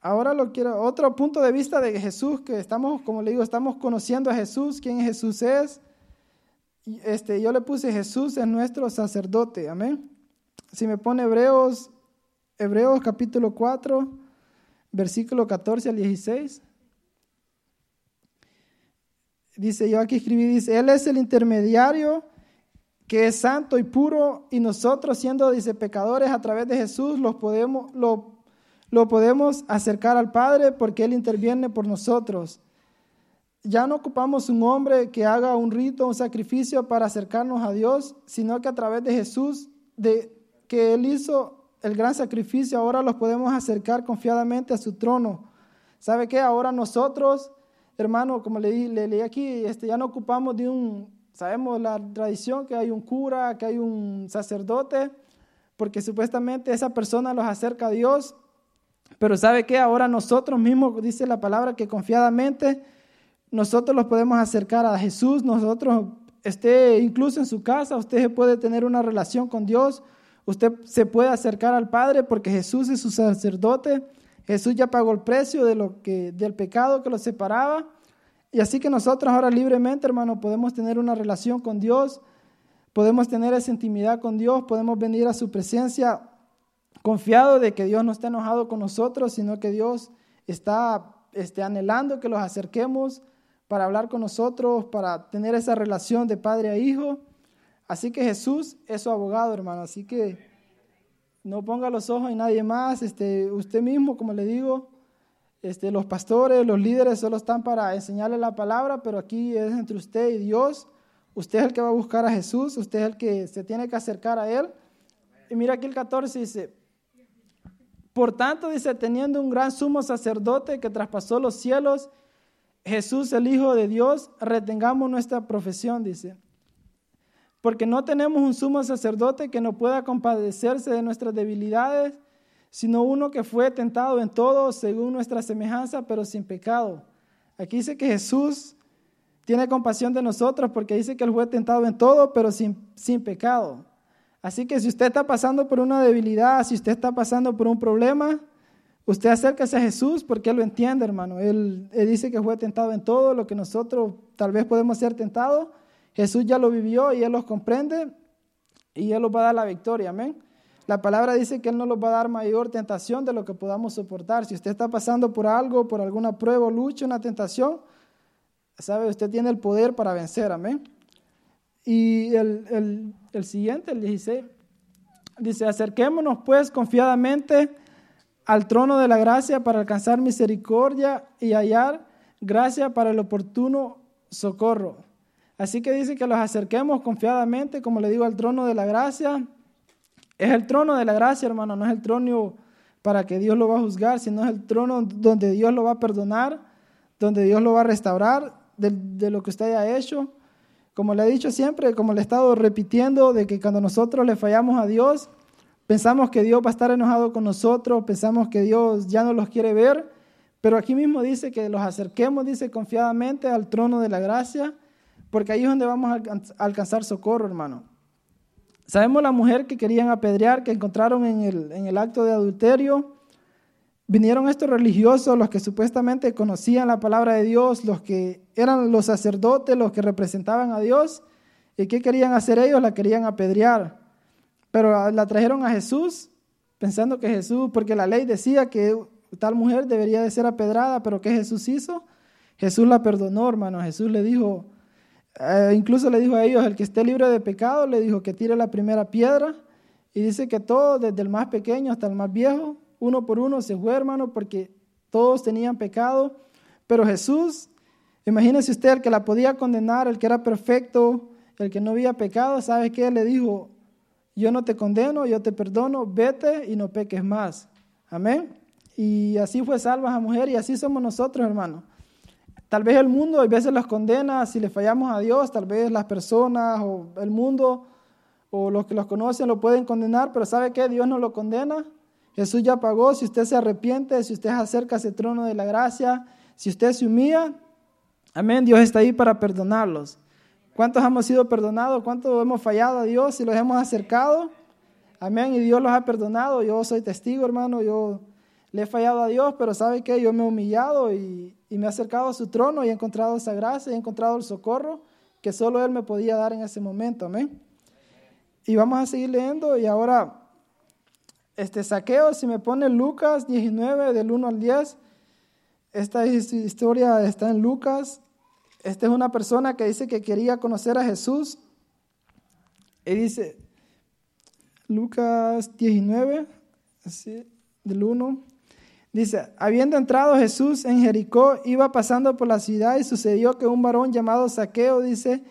ahora lo quiero, otro punto de vista de Jesús, que estamos, como le digo, estamos conociendo a Jesús, quién Jesús es. Este, yo le puse Jesús es nuestro sacerdote, amén. Si me pone Hebreos, Hebreos capítulo 4, versículo 14 al 16. Dice, yo aquí escribí, dice, Él es el intermediario que es santo y puro y nosotros siendo, dice, pecadores a través de Jesús, los podemos, lo lo podemos acercar al Padre porque Él interviene por nosotros. Ya no ocupamos un hombre que haga un rito, un sacrificio para acercarnos a Dios, sino que a través de Jesús, de que Él hizo el gran sacrificio, ahora los podemos acercar confiadamente a su trono. ¿Sabe qué? Ahora nosotros, hermano, como le, le leí aquí, este, ya no ocupamos de un, sabemos la tradición que hay un cura, que hay un sacerdote, porque supuestamente esa persona los acerca a Dios pero ¿sabe qué? Ahora nosotros mismos, dice la palabra, que confiadamente nosotros los podemos acercar a Jesús, nosotros, esté incluso en su casa, usted puede tener una relación con Dios, usted se puede acercar al Padre porque Jesús es su sacerdote, Jesús ya pagó el precio de lo que, del pecado que lo separaba. Y así que nosotros ahora libremente, hermano, podemos tener una relación con Dios, podemos tener esa intimidad con Dios, podemos venir a su presencia confiado de que Dios no está enojado con nosotros, sino que Dios está este, anhelando que los acerquemos para hablar con nosotros, para tener esa relación de padre a hijo. Así que Jesús es su abogado, hermano. Así que no ponga los ojos en nadie más. Este, usted mismo, como le digo, este, los pastores, los líderes solo están para enseñarle la palabra, pero aquí es entre usted y Dios. Usted es el que va a buscar a Jesús, usted es el que se tiene que acercar a Él. Y mira aquí el 14 dice, por tanto, dice, teniendo un gran sumo sacerdote que traspasó los cielos, Jesús el Hijo de Dios, retengamos nuestra profesión, dice. Porque no tenemos un sumo sacerdote que no pueda compadecerse de nuestras debilidades, sino uno que fue tentado en todo según nuestra semejanza, pero sin pecado. Aquí dice que Jesús tiene compasión de nosotros porque dice que él fue tentado en todo, pero sin, sin pecado. Así que si usted está pasando por una debilidad, si usted está pasando por un problema, usted acérquese a Jesús porque Él lo entiende, hermano. Él, dice que fue tentado en todo lo que nosotros tal vez podemos ser tentados. Jesús ya lo vivió y Él los comprende y Él los va a dar la victoria, amén. La palabra dice que Él no nos va a dar mayor tentación de lo que podamos soportar. Si usted está pasando por algo, por alguna prueba, lucha, una tentación, sabe, usted tiene el poder para vencer, amén. Y el, siguiente, el 16, dice, acerquémonos pues confiadamente al trono de la gracia para alcanzar misericordia y hallar gracia para el oportuno socorro. Así que dice que los acerquemos confiadamente, como le digo, al trono de la gracia. Es el trono de la gracia, hermano, no es el trono para que Dios lo va a juzgar, sino es el trono donde Dios lo va a perdonar, donde Dios lo va a restaurar de, de lo que usted haya hecho. Como le he dicho siempre, como le he estado repitiendo, de que cuando nosotros le fallamos a Dios, pensamos que Dios va a estar enojado con nosotros, pensamos que Dios ya no los quiere ver, pero aquí mismo dice que los acerquemos, dice confiadamente al trono de la gracia, porque ahí es donde vamos a alcanzar socorro, hermano. Sabemos la mujer que querían apedrear, que encontraron en el, en el acto de adulterio, Vinieron estos religiosos, los que supuestamente conocían la palabra de Dios, los que eran los sacerdotes, los que representaban a Dios. ¿Y qué querían hacer ellos? La querían apedrear. Pero la trajeron a Jesús, pensando que Jesús, porque la ley decía que tal mujer debería de ser apedrada, pero ¿qué Jesús hizo? Jesús la perdonó, hermano. Jesús le dijo, eh, incluso le dijo a ellos, el que esté libre de pecado, le dijo que tire la primera piedra. Y dice que todo, desde el más pequeño hasta el más viejo, uno por uno se fue, hermano, porque todos tenían pecado. Pero Jesús, imagínese usted, el que la podía condenar, el que era perfecto, el que no había pecado, ¿sabe qué? Le dijo, yo no te condeno, yo te perdono, vete y no peques más. Amén. Y así fue salva esa mujer y así somos nosotros, hermano. Tal vez el mundo a veces los condena si le fallamos a Dios, tal vez las personas o el mundo o los que los conocen lo pueden condenar, pero ¿sabe qué? Dios no lo condena. Jesús ya pagó, si usted se arrepiente, si usted se acerca a ese trono de la gracia, si usted se humilla, amén, Dios está ahí para perdonarlos. ¿Cuántos hemos sido perdonados? ¿Cuántos hemos fallado a Dios y los hemos acercado? Amén. Y Dios los ha perdonado. Yo soy testigo, hermano. Yo le he fallado a Dios, pero ¿sabe qué? Yo me he humillado y, me he acercado a su trono y he encontrado esa gracia, he encontrado el socorro que solo Él me podía dar en ese momento. Amén. Y vamos a seguir leyendo. Y ahora, este saqueo, si me pone Lucas 19, del 1 al 10. Esta historia está en Lucas esta es una persona que dice que quería conocer a Jesús. Y dice, Lucas 19, así, del 1, dice, habiendo entrado Jesús en Jericó, iba pasando por la ciudad y sucedió que un varón llamado Saqueo, dice,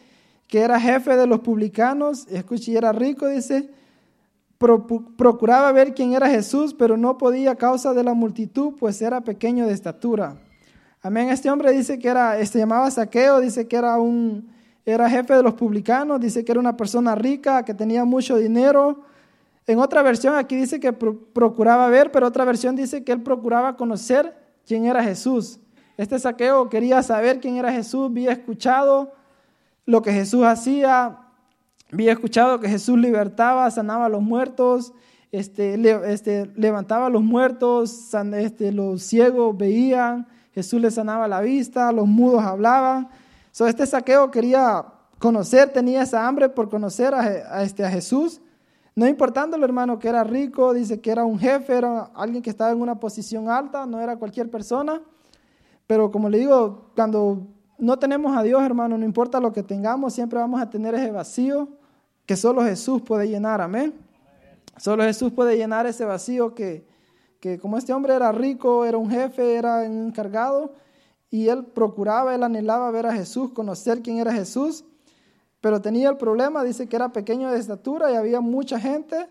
que era jefe de los publicanos, escuche, y era rico, dice, procuraba ver quién era Jesús, pero no podía a causa de la multitud, pues era pequeño de estatura. Amén. Este hombre dice que era, se este, llamaba Saqueo, dice que era un, era jefe de los publicanos, dice que era una persona rica, que tenía mucho dinero. En otra versión aquí dice que procuraba ver, pero otra versión dice que él procuraba conocer quién era Jesús. Este saqueo quería saber quién era Jesús, había escuchado lo que Jesús hacía, había escuchado que Jesús libertaba, sanaba a los muertos, este, este, levantaba a los muertos, este, los ciegos veían, Jesús le sanaba la vista, los mudos hablaban. So, este saqueo quería conocer, tenía esa hambre por conocer a, este, a Jesús. No importándolo, hermano, que era rico, dice que era un jefe, era alguien que estaba en una posición alta, no era cualquier persona. Pero como le digo, cuando no tenemos a Dios, hermano, no importa lo que tengamos, siempre vamos a tener ese vacío que solo Jesús puede llenar, amén. Solo Jesús puede llenar ese vacío que, que como este hombre era rico, era un jefe, era un encargado, y él procuraba, él anhelaba ver a Jesús, conocer quién era Jesús, pero tenía el problema, dice que era pequeño de estatura y había mucha gente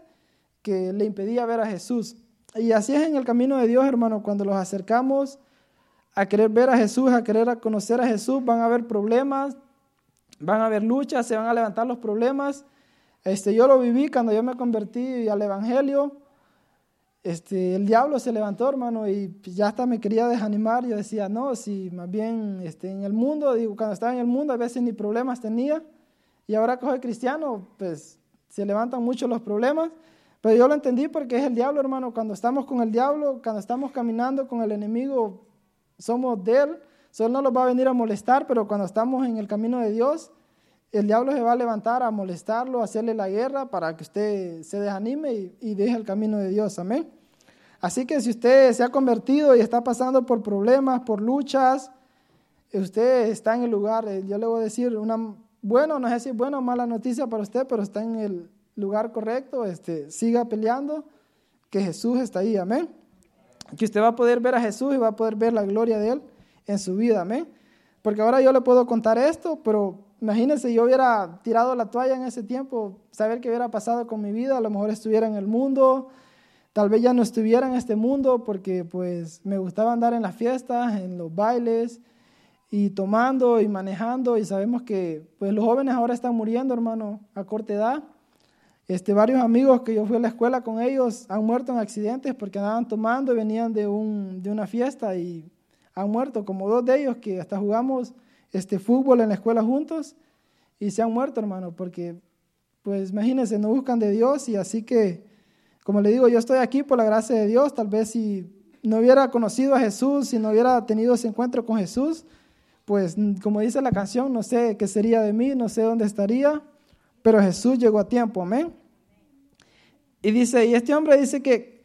que le impedía ver a Jesús. Y así es en el camino de Dios, hermano, cuando los acercamos a querer ver a Jesús, a querer conocer a Jesús, van a haber problemas, van a haber luchas, se van a levantar los problemas. Este, yo lo viví cuando yo me convertí al Evangelio este, el diablo se levantó, hermano, y ya hasta me quería desanimar. Yo decía, no, si más bien este, en el mundo, digo, cuando estaba en el mundo a veces ni problemas tenía, y ahora que soy cristiano, pues se levantan mucho los problemas. Pero yo lo entendí porque es el diablo, hermano. Cuando estamos con el diablo, cuando estamos caminando con el enemigo, somos de él. Solo no nos va a venir a molestar, pero cuando estamos en el camino de Dios, el diablo se va a levantar a molestarlo, a hacerle la guerra para que usted se desanime y, deje el camino de Dios. Amén. Así que si usted se ha convertido y está pasando por problemas, por luchas, usted está en el lugar, eh, yo le voy a decir una, bueno, no sé si es buena o mala noticia para usted, pero está en el lugar correcto, este, siga peleando, que Jesús está ahí, amén. Que usted va a poder ver a Jesús y va a poder ver la gloria de Él en su vida, amén. Porque ahora yo le puedo contar esto, pero Imagínense, yo hubiera tirado la toalla en ese tiempo, saber qué hubiera pasado con mi vida, a lo mejor estuviera en el mundo, tal vez ya no estuviera en este mundo porque pues me gustaba andar en las fiestas, en los bailes y tomando y manejando y sabemos que pues los jóvenes ahora están muriendo, hermano, a corta edad. Este, varios amigos que yo fui a la escuela con ellos han muerto en accidentes porque andaban tomando y venían de, un, de una fiesta y han muerto, como dos de ellos que hasta jugamos este fútbol en la escuela juntos y se han muerto, hermano, porque, pues imagínense, no buscan de Dios y así que, como le digo, yo estoy aquí por la gracia de Dios, tal vez si no hubiera conocido a Jesús, si no hubiera tenido ese encuentro con Jesús, pues como dice la canción, no sé qué sería de mí, no sé dónde estaría, pero Jesús llegó a tiempo, amén. Y dice, y este hombre dice que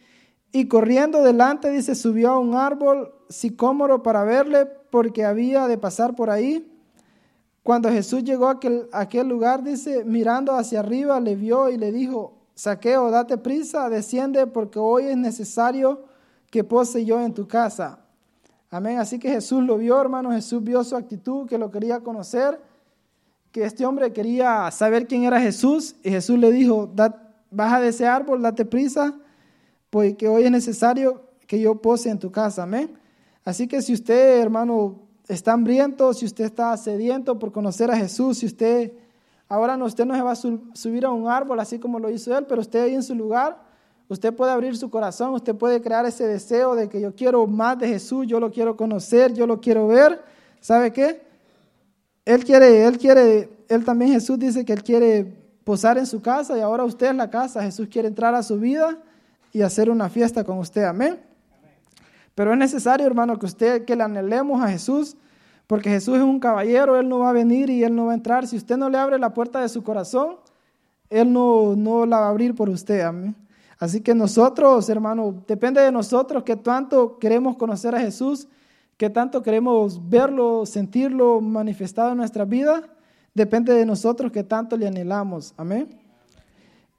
Y corriendo delante, dice, subió a un árbol sicómoro para verle porque había de pasar por ahí. Cuando Jesús llegó a aquel, lugar, dice, mirando hacia arriba, le vio y le dijo, Saqueo, date prisa, desciende porque hoy es necesario que pose yo en tu casa. Amén. Así que Jesús lo vio, hermano. Jesús vio su actitud, que lo quería conocer, que este hombre quería saber quién era Jesús. Y Jesús le dijo, baja de ese árbol, date prisa, porque hoy es necesario que yo pose en tu casa. Amén. Así que si usted, hermano, está hambriento, si usted está sediento por conocer a Jesús, si usted Ahora no, usted no se va a subir a un árbol así como lo hizo él, pero usted ahí en su lugar, usted puede abrir su corazón, usted puede crear ese deseo de que yo quiero más de Jesús, yo lo quiero conocer, yo lo quiero ver. ¿Sabe qué? Él quiere, él quiere, él también Jesús dice que él quiere posar en su casa y ahora usted es la casa. Jesús quiere entrar a su vida y hacer una fiesta con usted. Amén. Pero es necesario, hermano, que usted, que le anhelemos a Jesús porque Jesús es un caballero, Él no va a venir y Él no va a entrar. Si usted no le abre la puerta de su corazón, Él no, no la va a abrir por usted. Amén. Así que nosotros, hermano, depende de nosotros que tanto queremos conocer a Jesús, que tanto queremos verlo, sentirlo manifestado en nuestra vida. Depende de nosotros que tanto le anhelamos. Amén.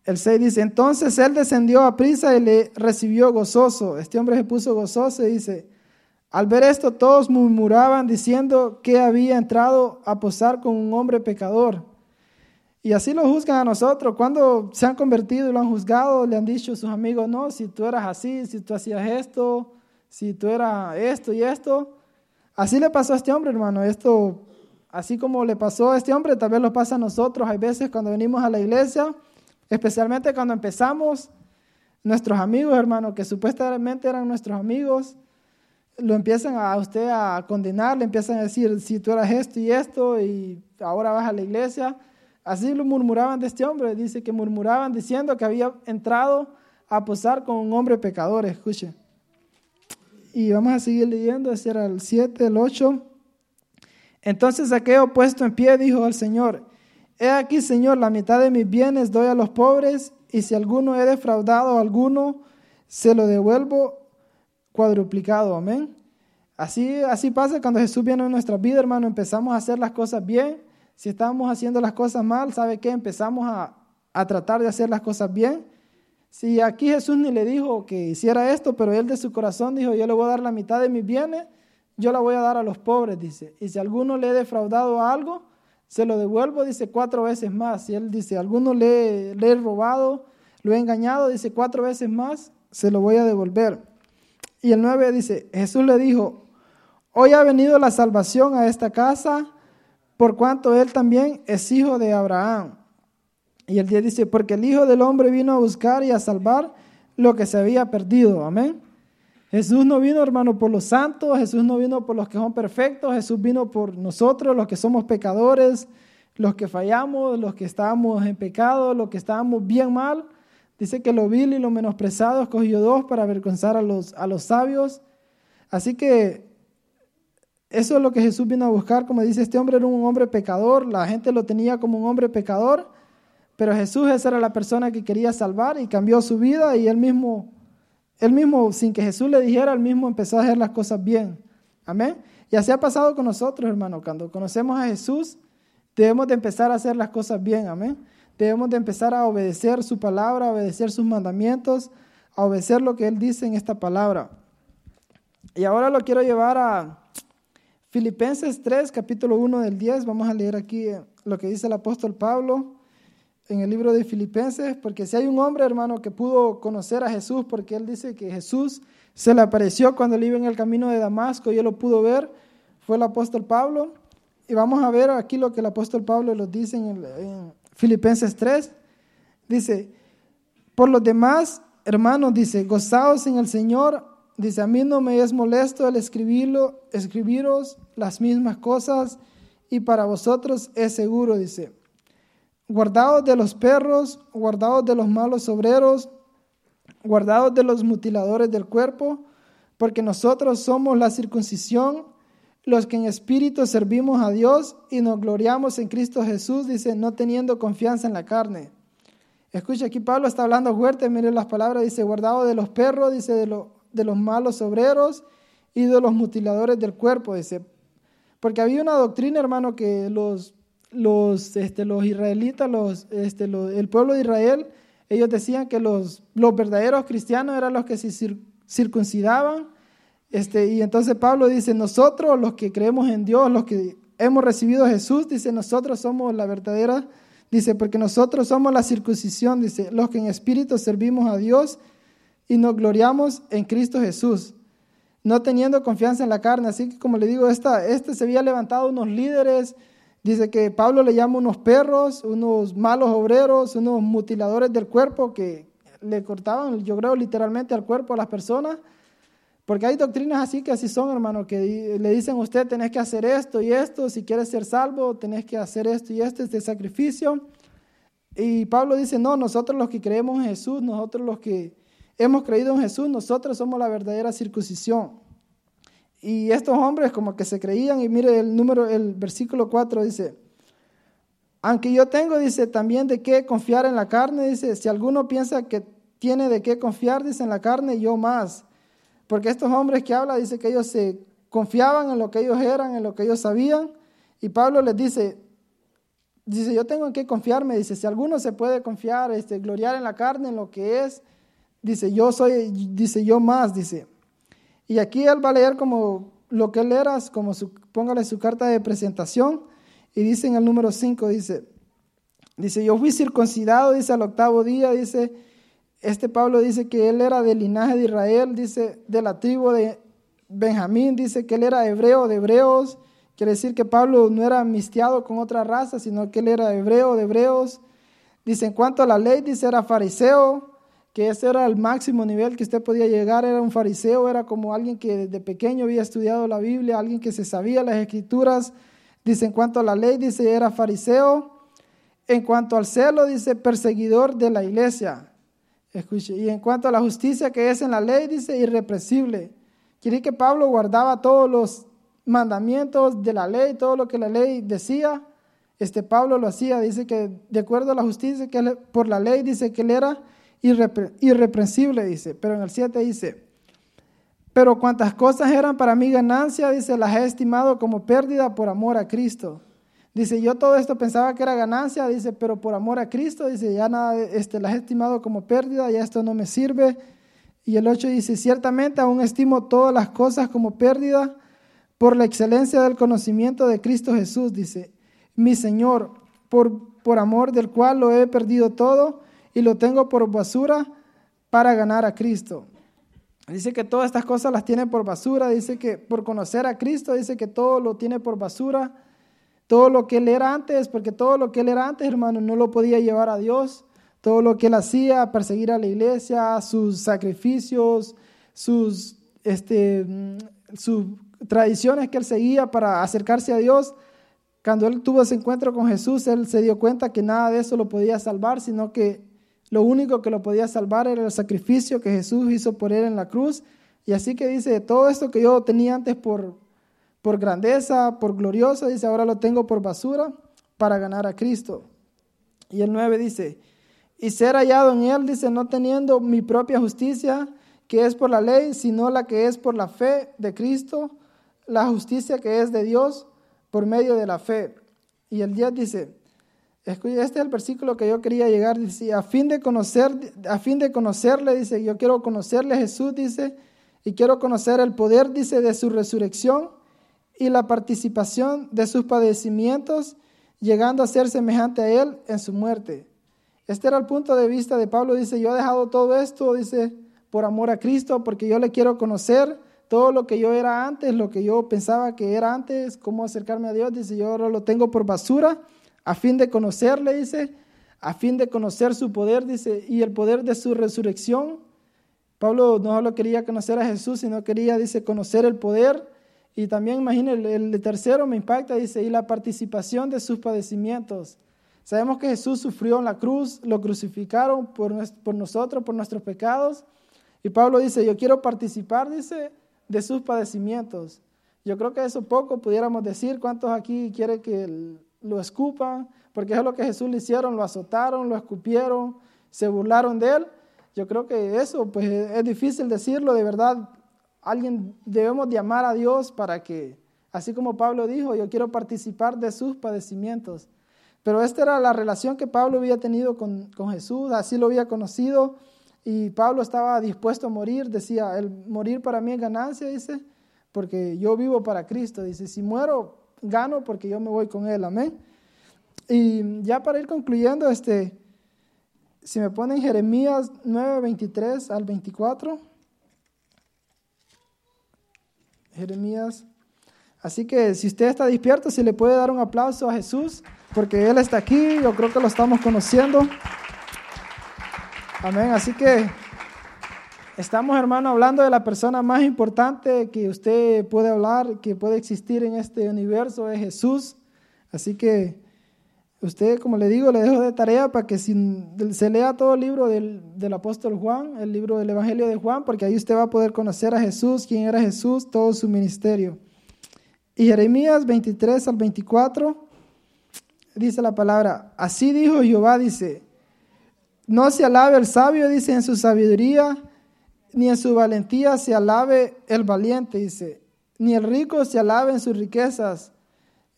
El 6 dice, entonces él descendió a prisa y le recibió gozoso. Este hombre se puso gozoso y dice, al ver esto, todos murmuraban diciendo que había entrado a posar con un hombre pecador. Y así lo juzgan a nosotros. Cuando se han convertido y lo han juzgado, le han dicho a sus amigos, no, si tú eras así, si tú hacías esto, si tú eras esto y esto. Así le pasó a este hombre, hermano. Esto, así como le pasó a este hombre, tal vez lo pasa a nosotros. Hay veces cuando venimos a la iglesia, especialmente cuando empezamos, nuestros amigos, hermano, que supuestamente eran nuestros amigos, lo empiezan a usted a condenar, le empiezan a decir, si tú eras esto y esto y ahora vas a la iglesia. Así lo murmuraban de este hombre, dice que murmuraban diciendo que había entrado a posar con un hombre pecador, escuche. Y vamos a seguir leyendo, ese era el 7, el 8. Entonces aquello puesto en pie dijo al Señor, he aquí Señor, la mitad de mis bienes doy a los pobres y si alguno he defraudado a alguno, se lo devuelvo cuadruplicado, amén. Así, así pasa cuando Jesús viene en nuestra vida, hermano, empezamos a hacer las cosas bien. Si estamos haciendo las cosas mal, ¿sabe qué? Empezamos a, a tratar de hacer las cosas bien. Si aquí Jesús ni le dijo que hiciera esto, pero él de su corazón dijo, yo le voy a dar la mitad de mis bienes, yo la voy a dar a los pobres, dice. Y si alguno le he defraudado algo, se lo devuelvo, dice, cuatro veces más. Si él dice, alguno le, le he robado, lo he engañado, dice, cuatro veces más, se lo voy a devolver. Y el 9 dice, Jesús le dijo, hoy ha venido la salvación a esta casa, por cuanto él también es hijo de Abraham. Y el 10 dice, porque el Hijo del Hombre vino a buscar y a salvar lo que se había perdido. Amén. Jesús no vino, hermano, por los santos, Jesús no vino por los que son perfectos, Jesús vino por nosotros, los que somos pecadores, los que fallamos, los que estábamos en pecado, los que estábamos bien mal. Dice que lo vil y lo menospreciado escogió dos para avergonzar a los, a los sabios. Así que eso es lo que Jesús vino a buscar. Como dice, este hombre era un hombre pecador, la gente lo tenía como un hombre pecador, pero Jesús esa era la persona que quería salvar y cambió su vida y él mismo, él mismo, sin que Jesús le dijera, él mismo empezó a hacer las cosas bien. Amén. Y así ha pasado con nosotros, hermano. Cuando conocemos a Jesús, debemos de empezar a hacer las cosas bien. Amén. Debemos de empezar a obedecer su palabra, a obedecer sus mandamientos, a obedecer lo que Él dice en esta palabra. Y ahora lo quiero llevar a Filipenses 3, capítulo 1 del 10. Vamos a leer aquí lo que dice el apóstol Pablo en el libro de Filipenses, porque si hay un hombre, hermano, que pudo conocer a Jesús, porque él dice que Jesús se le apareció cuando él iba en el camino de Damasco y él lo pudo ver, fue el apóstol Pablo. Y vamos a ver aquí lo que el apóstol Pablo nos dice en, en Filipenses 3, dice, por los demás, hermanos, dice, gozaos en el Señor, dice, a mí no me es molesto el escribirlo, escribiros las mismas cosas y para vosotros es seguro, dice, guardaos de los perros, guardaos de los malos obreros, guardaos de los mutiladores del cuerpo, porque nosotros somos la circuncisión los que en espíritu servimos a Dios y nos gloriamos en Cristo Jesús, dice, no teniendo confianza en la carne. Escucha, aquí Pablo está hablando fuerte, miren las palabras, dice, guardado de los perros, dice, de, de los malos obreros y de los mutiladores del cuerpo, dice. Porque había una doctrina, hermano, que los, los, este, los israelitas, los, este, el pueblo de Israel, ellos decían que los, los verdaderos cristianos eran los que se circuncidaban. Este, y entonces Pablo dice, nosotros los que creemos en Dios, los que hemos recibido a Jesús, dice, nosotros somos la verdadera Dice, porque nosotros somos la circuncisión, dice, los que en espíritu servimos a Dios y nos gloriamos en Cristo Jesús, no teniendo confianza en la carne. Así que como le digo, esta, este se había levantado unos líderes, dice que Pablo le llama unos perros, unos malos obreros, unos mutiladores del cuerpo que le cortaban, yo creo, literalmente al cuerpo a las personas. Porque hay doctrinas así que así son, hermano, que le dicen a usted, tenés que hacer esto y esto, si quieres ser salvo, tenés que hacer esto y esto, este sacrificio. Y Pablo dice, no, nosotros los que creemos en Jesús, nosotros los que hemos creído en Jesús, nosotros somos la verdadera circuncisión. Y estos hombres como que se creían, y mire el número, el versículo 4 dice, aunque yo tengo, dice, también de qué confiar en la carne, dice, si alguno piensa que tiene de qué confiar, dice, en la carne, yo más porque estos hombres que habla dice que ellos se confiaban en lo que ellos eran, en lo que ellos sabían. Y Pablo les dice, dice, yo tengo en qué confiarme. Dice, si alguno se puede confiar, este, gloriar en la carne, en lo que es, dice, yo soy, dice, yo más, dice. Y aquí él va a leer como lo que él era, como su, póngale su carta de presentación. Y dice en el número 5, dice, dice, yo fui circuncidado, dice, al octavo día, dice, este Pablo dice que él era del linaje de Israel, dice de la tribu de Benjamín, dice que él era hebreo de hebreos. Quiere decir que Pablo no era mistiado con otra raza, sino que él era hebreo de hebreos. Dice, en cuanto a la ley, dice, era fariseo, que ese era el máximo nivel que usted podía llegar, era un fariseo, era como alguien que desde pequeño había estudiado la Biblia, alguien que se sabía las escrituras. Dice, en cuanto a la ley, dice, era fariseo. En cuanto al celo, dice, perseguidor de la iglesia. Escuche, y en cuanto a la justicia que es en la ley, dice irrepresible. Quiere que Pablo guardaba todos los mandamientos de la ley, todo lo que la ley decía. Este Pablo lo hacía, dice que de acuerdo a la justicia que por la ley, dice que él era irreprensible, dice. Pero en el 7 dice, pero cuantas cosas eran para mí ganancia, dice, las he estimado como pérdida por amor a Cristo. Dice, yo todo esto pensaba que era ganancia, dice, pero por amor a Cristo, dice, ya nada, este, las he estimado como pérdida, ya esto no me sirve. Y el 8 dice, ciertamente aún estimo todas las cosas como pérdida por la excelencia del conocimiento de Cristo Jesús, dice, mi Señor, por, por amor del cual lo he perdido todo y lo tengo por basura para ganar a Cristo. Dice que todas estas cosas las tiene por basura, dice que por conocer a Cristo, dice que todo lo tiene por basura todo lo que él era antes, porque todo lo que él era antes, hermano, no lo podía llevar a Dios. Todo lo que él hacía, perseguir a la iglesia, sus sacrificios, sus, este, mm, sus tradiciones que él seguía para acercarse a Dios. Cuando él tuvo ese encuentro con Jesús, él se dio cuenta que nada de eso lo podía salvar, sino que lo único que lo podía salvar era el sacrificio que Jesús hizo por él en la cruz. Y así que dice, todo esto que yo tenía antes por, por grandeza, por gloriosa, dice, ahora lo tengo por basura para ganar a Cristo. Y el 9 dice, y ser hallado en él, dice, no teniendo mi propia justicia, que es por la ley, sino la que es por la fe de Cristo, la justicia que es de Dios por medio de la fe. Y el 10 dice, este es el versículo que yo quería llegar, dice, a fin de conocer, a fin de conocerle, dice, yo quiero conocerle Jesús, dice, y quiero conocer el poder, dice, de su resurrección y la participación de sus padecimientos, llegando a ser semejante a Él en su muerte. Este era el punto de vista de Pablo. Dice, yo he dejado todo esto, dice, por amor a Cristo, porque yo le quiero conocer todo lo que yo era antes, lo que yo pensaba que era antes, cómo acercarme a Dios. Dice, yo ahora lo tengo por basura, a fin de conocerle, dice, a fin de conocer su poder, dice, y el poder de su resurrección. Pablo no solo quería conocer a Jesús, sino quería, dice, conocer el poder y también imagine, el, tercero me impacta, dice, y la participación de sus padecimientos. Sabemos que Jesús sufrió en la cruz, lo crucificaron por, por nosotros, por nuestros pecados. Y Pablo dice, yo quiero participar, dice, de sus padecimientos. Yo creo que eso poco pudiéramos decir. ¿Cuántos aquí quieren que lo escupan? Porque es lo que Jesús le hicieron, lo azotaron, lo escupieron, se burlaron de él. Yo creo que eso, pues es difícil decirlo, de verdad, alguien debemos de amar a Dios para que, así como Pablo dijo, yo quiero participar de sus padecimientos. Pero esta era la relación que Pablo había tenido con, con Jesús, así lo había conocido y Pablo estaba dispuesto a morir, decía, el morir para mí es ganancia, dice, porque yo vivo para Cristo, dice, si muero, gano porque yo me voy con Él, amén. Y ya para ir concluyendo, este, si me ponen Jeremías 9, 23 al 24. Jeremías. Así que si usted está despierto, si le puede dar un aplauso a Jesús, porque Él está aquí, yo creo que lo estamos conociendo. Amén. Así que estamos, hermano, hablando de la persona más importante que usted puede hablar, que puede existir en este universo, es Jesús. Así que usted, como le digo, le dejo de tarea para que se lea todo el libro del, del, apóstol Juan, el libro del Evangelio de Juan, porque ahí usted va a poder conocer a Jesús, quién era Jesús, todo su ministerio. Y Jeremías 23 al 24 dice la palabra, así dijo Jehová, dice, no se alabe el sabio, dice, en su sabiduría, ni en su valentía se alabe el valiente, dice, ni el rico se alabe en sus riquezas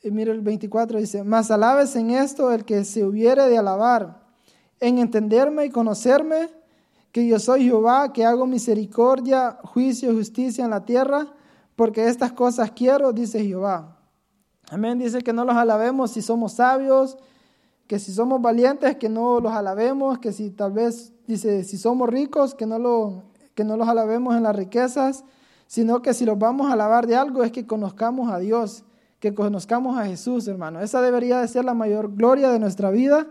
y mire el 24 dice, mas alabes en esto el que se hubiere de alabar, en entenderme y conocerme, que yo soy Jehová, que hago misericordia, juicio y justicia en la tierra, porque estas cosas quiero, dice Jehová. Amén, dice que no los alabemos si somos sabios, que si somos valientes, que no los alabemos, que si tal vez, dice, si somos ricos, que no, lo, que no los alabemos en las riquezas, sino que si los vamos a alabar de algo es que conozcamos a Dios que conozcamos a Jesús, hermano. Esa debería de ser la mayor gloria de nuestra vida,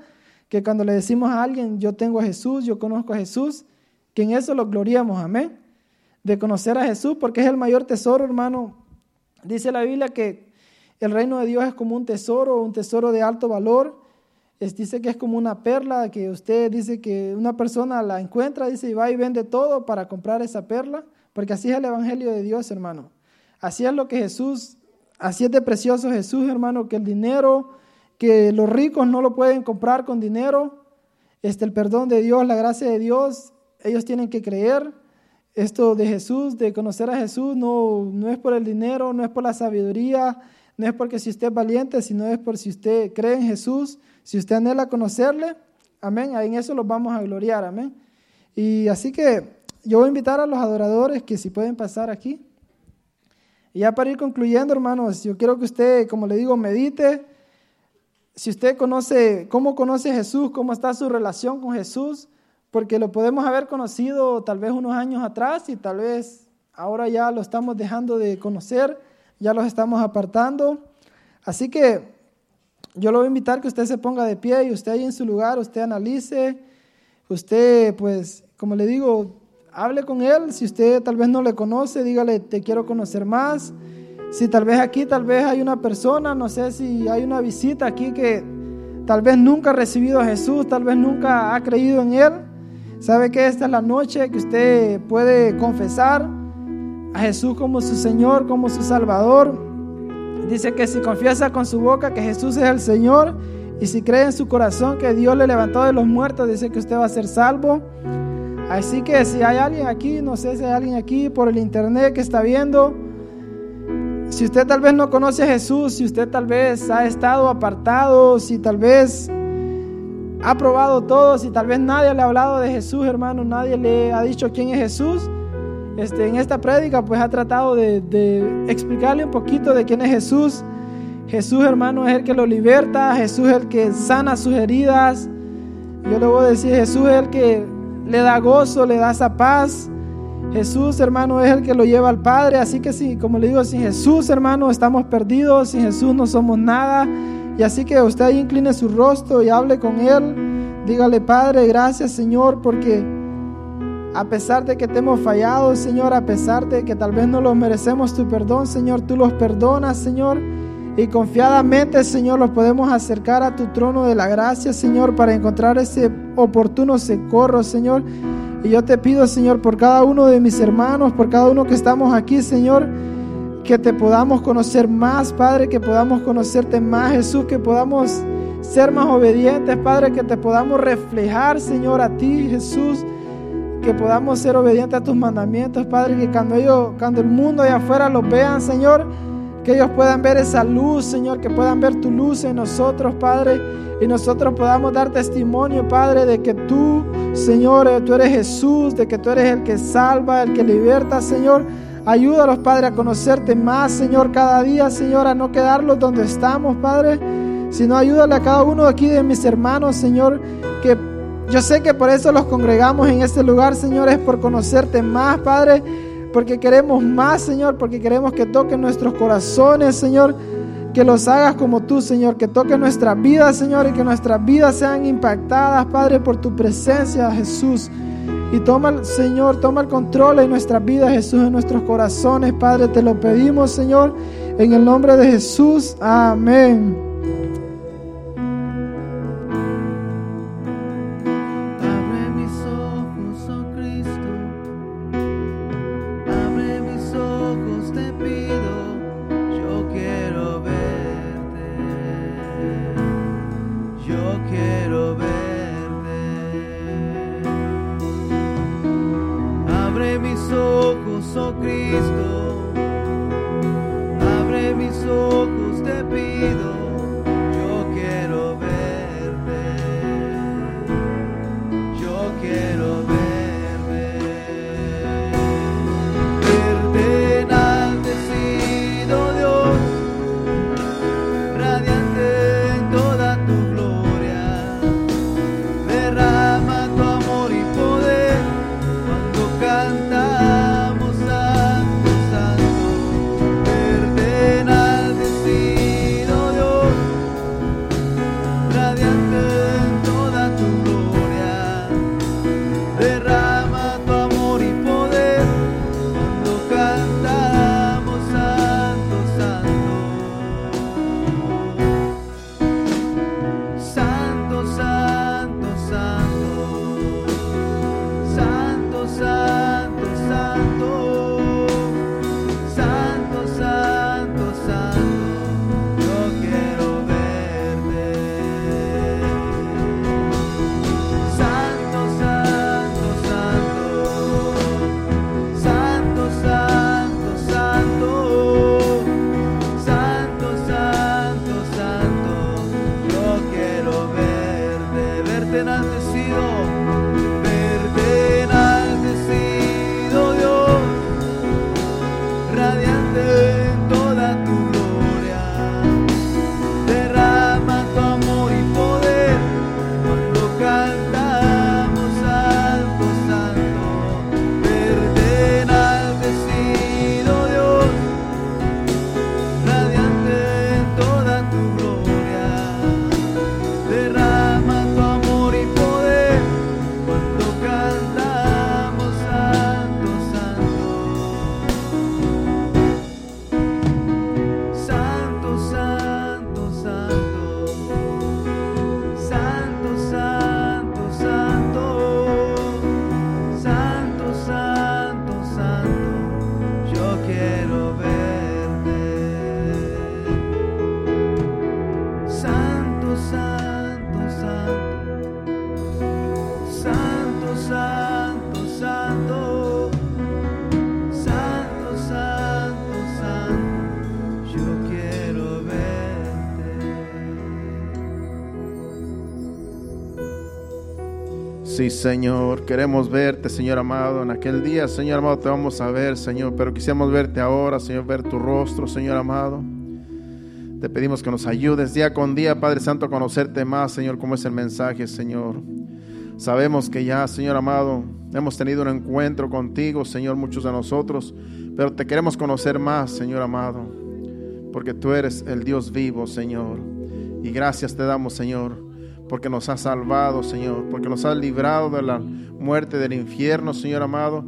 que cuando le decimos a alguien, yo tengo a Jesús, yo conozco a Jesús, que en eso lo gloriamos, amén. De conocer a Jesús, porque es el mayor tesoro, hermano. Dice la Biblia que el reino de Dios es como un tesoro, un tesoro de alto valor. Es, dice que es como una perla, que usted dice que una persona la encuentra, dice, y va y vende todo para comprar esa perla, porque así es el Evangelio de Dios, hermano. Así es lo que Jesús Así es de precioso Jesús, hermano, que el dinero, que los ricos no lo pueden comprar con dinero. Este, el perdón de Dios, la gracia de Dios, ellos tienen que creer. Esto de Jesús, de conocer a Jesús, no, no es por el dinero, no es por la sabiduría, no es porque si usted es valiente, sino es por si usted cree en Jesús, si usted anhela conocerle. Amén. En eso los vamos a gloriar. Amén. Y así que yo voy a invitar a los adoradores que si pueden pasar aquí. Y ya para ir concluyendo, hermanos, yo quiero que usted, como le digo, medite. Si usted conoce, cómo conoce a Jesús, cómo está su relación con Jesús, porque lo podemos haber conocido tal vez unos años atrás y tal vez ahora ya lo estamos dejando de conocer, ya los estamos apartando. Así que yo lo voy a invitar que usted se ponga de pie y usted ahí en su lugar, usted analice, usted pues, como le digo, hable con él. Si usted tal vez no le conoce, dígale, te quiero conocer más. Si tal vez aquí, tal vez hay una persona, no sé si hay una visita aquí que tal vez nunca ha recibido a Jesús, tal vez nunca ha creído en Él. Sabe que esta es la noche que usted puede confesar a Jesús como su Señor, como su Salvador. Dice que si confiesa con su boca que Jesús es el Señor y si cree en su corazón que Dios le levantó de los muertos, dice que usted va a ser salvo. Así que si hay alguien aquí, no sé si hay alguien aquí por el internet que está viendo, si usted tal vez no conoce a Jesús, si usted tal vez ha estado apartado, si tal vez ha probado todo, si tal vez nadie le ha hablado de Jesús, hermano, nadie le ha dicho quién es Jesús, este, en esta prédica pues ha tratado de, de explicarle un poquito de quién es Jesús. Jesús, hermano, es el que lo liberta, Jesús es el que sana sus heridas. Yo le voy a decir, Jesús es el que le da gozo, le da esa paz. Jesús, hermano, es el que lo lleva al Padre. Así que sí, como le digo, sin Jesús, hermano, estamos perdidos. Sin Jesús no somos nada. Y así que usted incline su rostro y hable con Él. Dígale, Padre, gracias, Señor, porque a pesar de que te hemos fallado, Señor, a pesar de que tal vez no lo merecemos tu perdón, Señor, tú los perdonas, Señor. Y confiadamente, Señor, los podemos acercar a tu trono de la gracia, Señor, para encontrar ese oportuno socorro, Señor. Y yo te pido, Señor, por cada uno de mis hermanos, por cada uno que estamos aquí, Señor, que te podamos conocer más, Padre, que podamos conocerte más, Jesús, que podamos ser más obedientes, Padre, que te podamos reflejar, Señor, a ti, Jesús, que podamos ser obedientes a tus mandamientos, Padre, que cuando ellos, cuando el mundo allá afuera los vean, Señor, que ellos puedan ver esa luz, Señor, que puedan ver tu luz en nosotros, Padre, y nosotros podamos dar testimonio, Padre, de que tú, Señor, eh, tú eres Jesús, de que tú eres el que salva, el que liberta, Señor. Ayúdalos, Padre, a conocerte más, Señor, cada día, Señor, a no quedarlos donde estamos, Padre, sino ayúdale a cada uno aquí de mis hermanos, Señor, que yo sé que por eso los congregamos en este lugar, Señor, es por conocerte más, Padre, porque queremos más, Señor, porque queremos que toquen nuestros corazones, Señor que los hagas como tú, Señor, que toque nuestras vidas, Señor, y que nuestras vidas sean impactadas, Padre, por tu presencia, Jesús. Y toma, Señor, toma el control de nuestras vidas, Jesús, en nuestros corazones, Padre, te lo pedimos, Señor, en el nombre de Jesús. Amén. Señor, queremos verte, Señor amado. En aquel día, Señor amado, te vamos a ver, Señor, pero quisiéramos verte ahora, Señor, ver tu rostro, Señor amado. Te pedimos que nos ayudes día con día, Padre Santo, a conocerte más, Señor, como es el mensaje, Señor. Sabemos que ya, Señor amado, hemos tenido un encuentro contigo, Señor, muchos de nosotros, pero te queremos conocer más, Señor amado, porque tú eres el Dios vivo, Señor. Y gracias te damos, Señor porque nos has salvado, Señor, porque nos has librado de la muerte del infierno, Señor amado,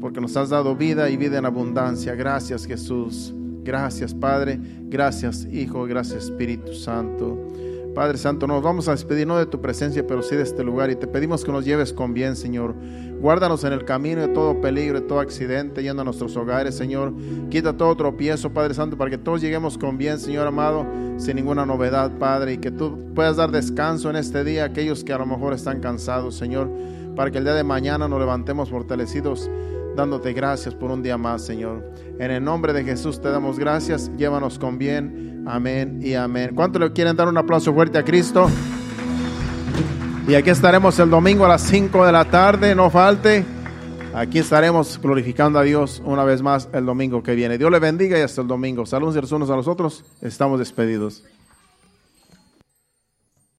porque nos has dado vida y vida en abundancia. Gracias, Jesús. Gracias, Padre. Gracias, Hijo. Gracias, Espíritu Santo. Padre Santo, nos vamos a despedir no de tu presencia, pero sí de este lugar y te pedimos que nos lleves con bien, Señor. Guárdanos en el camino de todo peligro, de todo accidente, yendo a nuestros hogares, Señor. Quita todo tropiezo, Padre Santo, para que todos lleguemos con bien, Señor amado, sin ninguna novedad, Padre, y que tú puedas dar descanso en este día a aquellos que a lo mejor están cansados, Señor, para que el día de mañana nos levantemos fortalecidos dándote gracias por un día más, Señor. En el nombre de Jesús te damos gracias. Llévanos con bien. Amén y amén. ¿Cuánto le quieren dar un aplauso fuerte a Cristo? Y aquí estaremos el domingo a las 5 de la tarde, no falte. Aquí estaremos glorificando a Dios una vez más el domingo que viene. Dios le bendiga y hasta el domingo. Saludos unos a los otros. Estamos despedidos.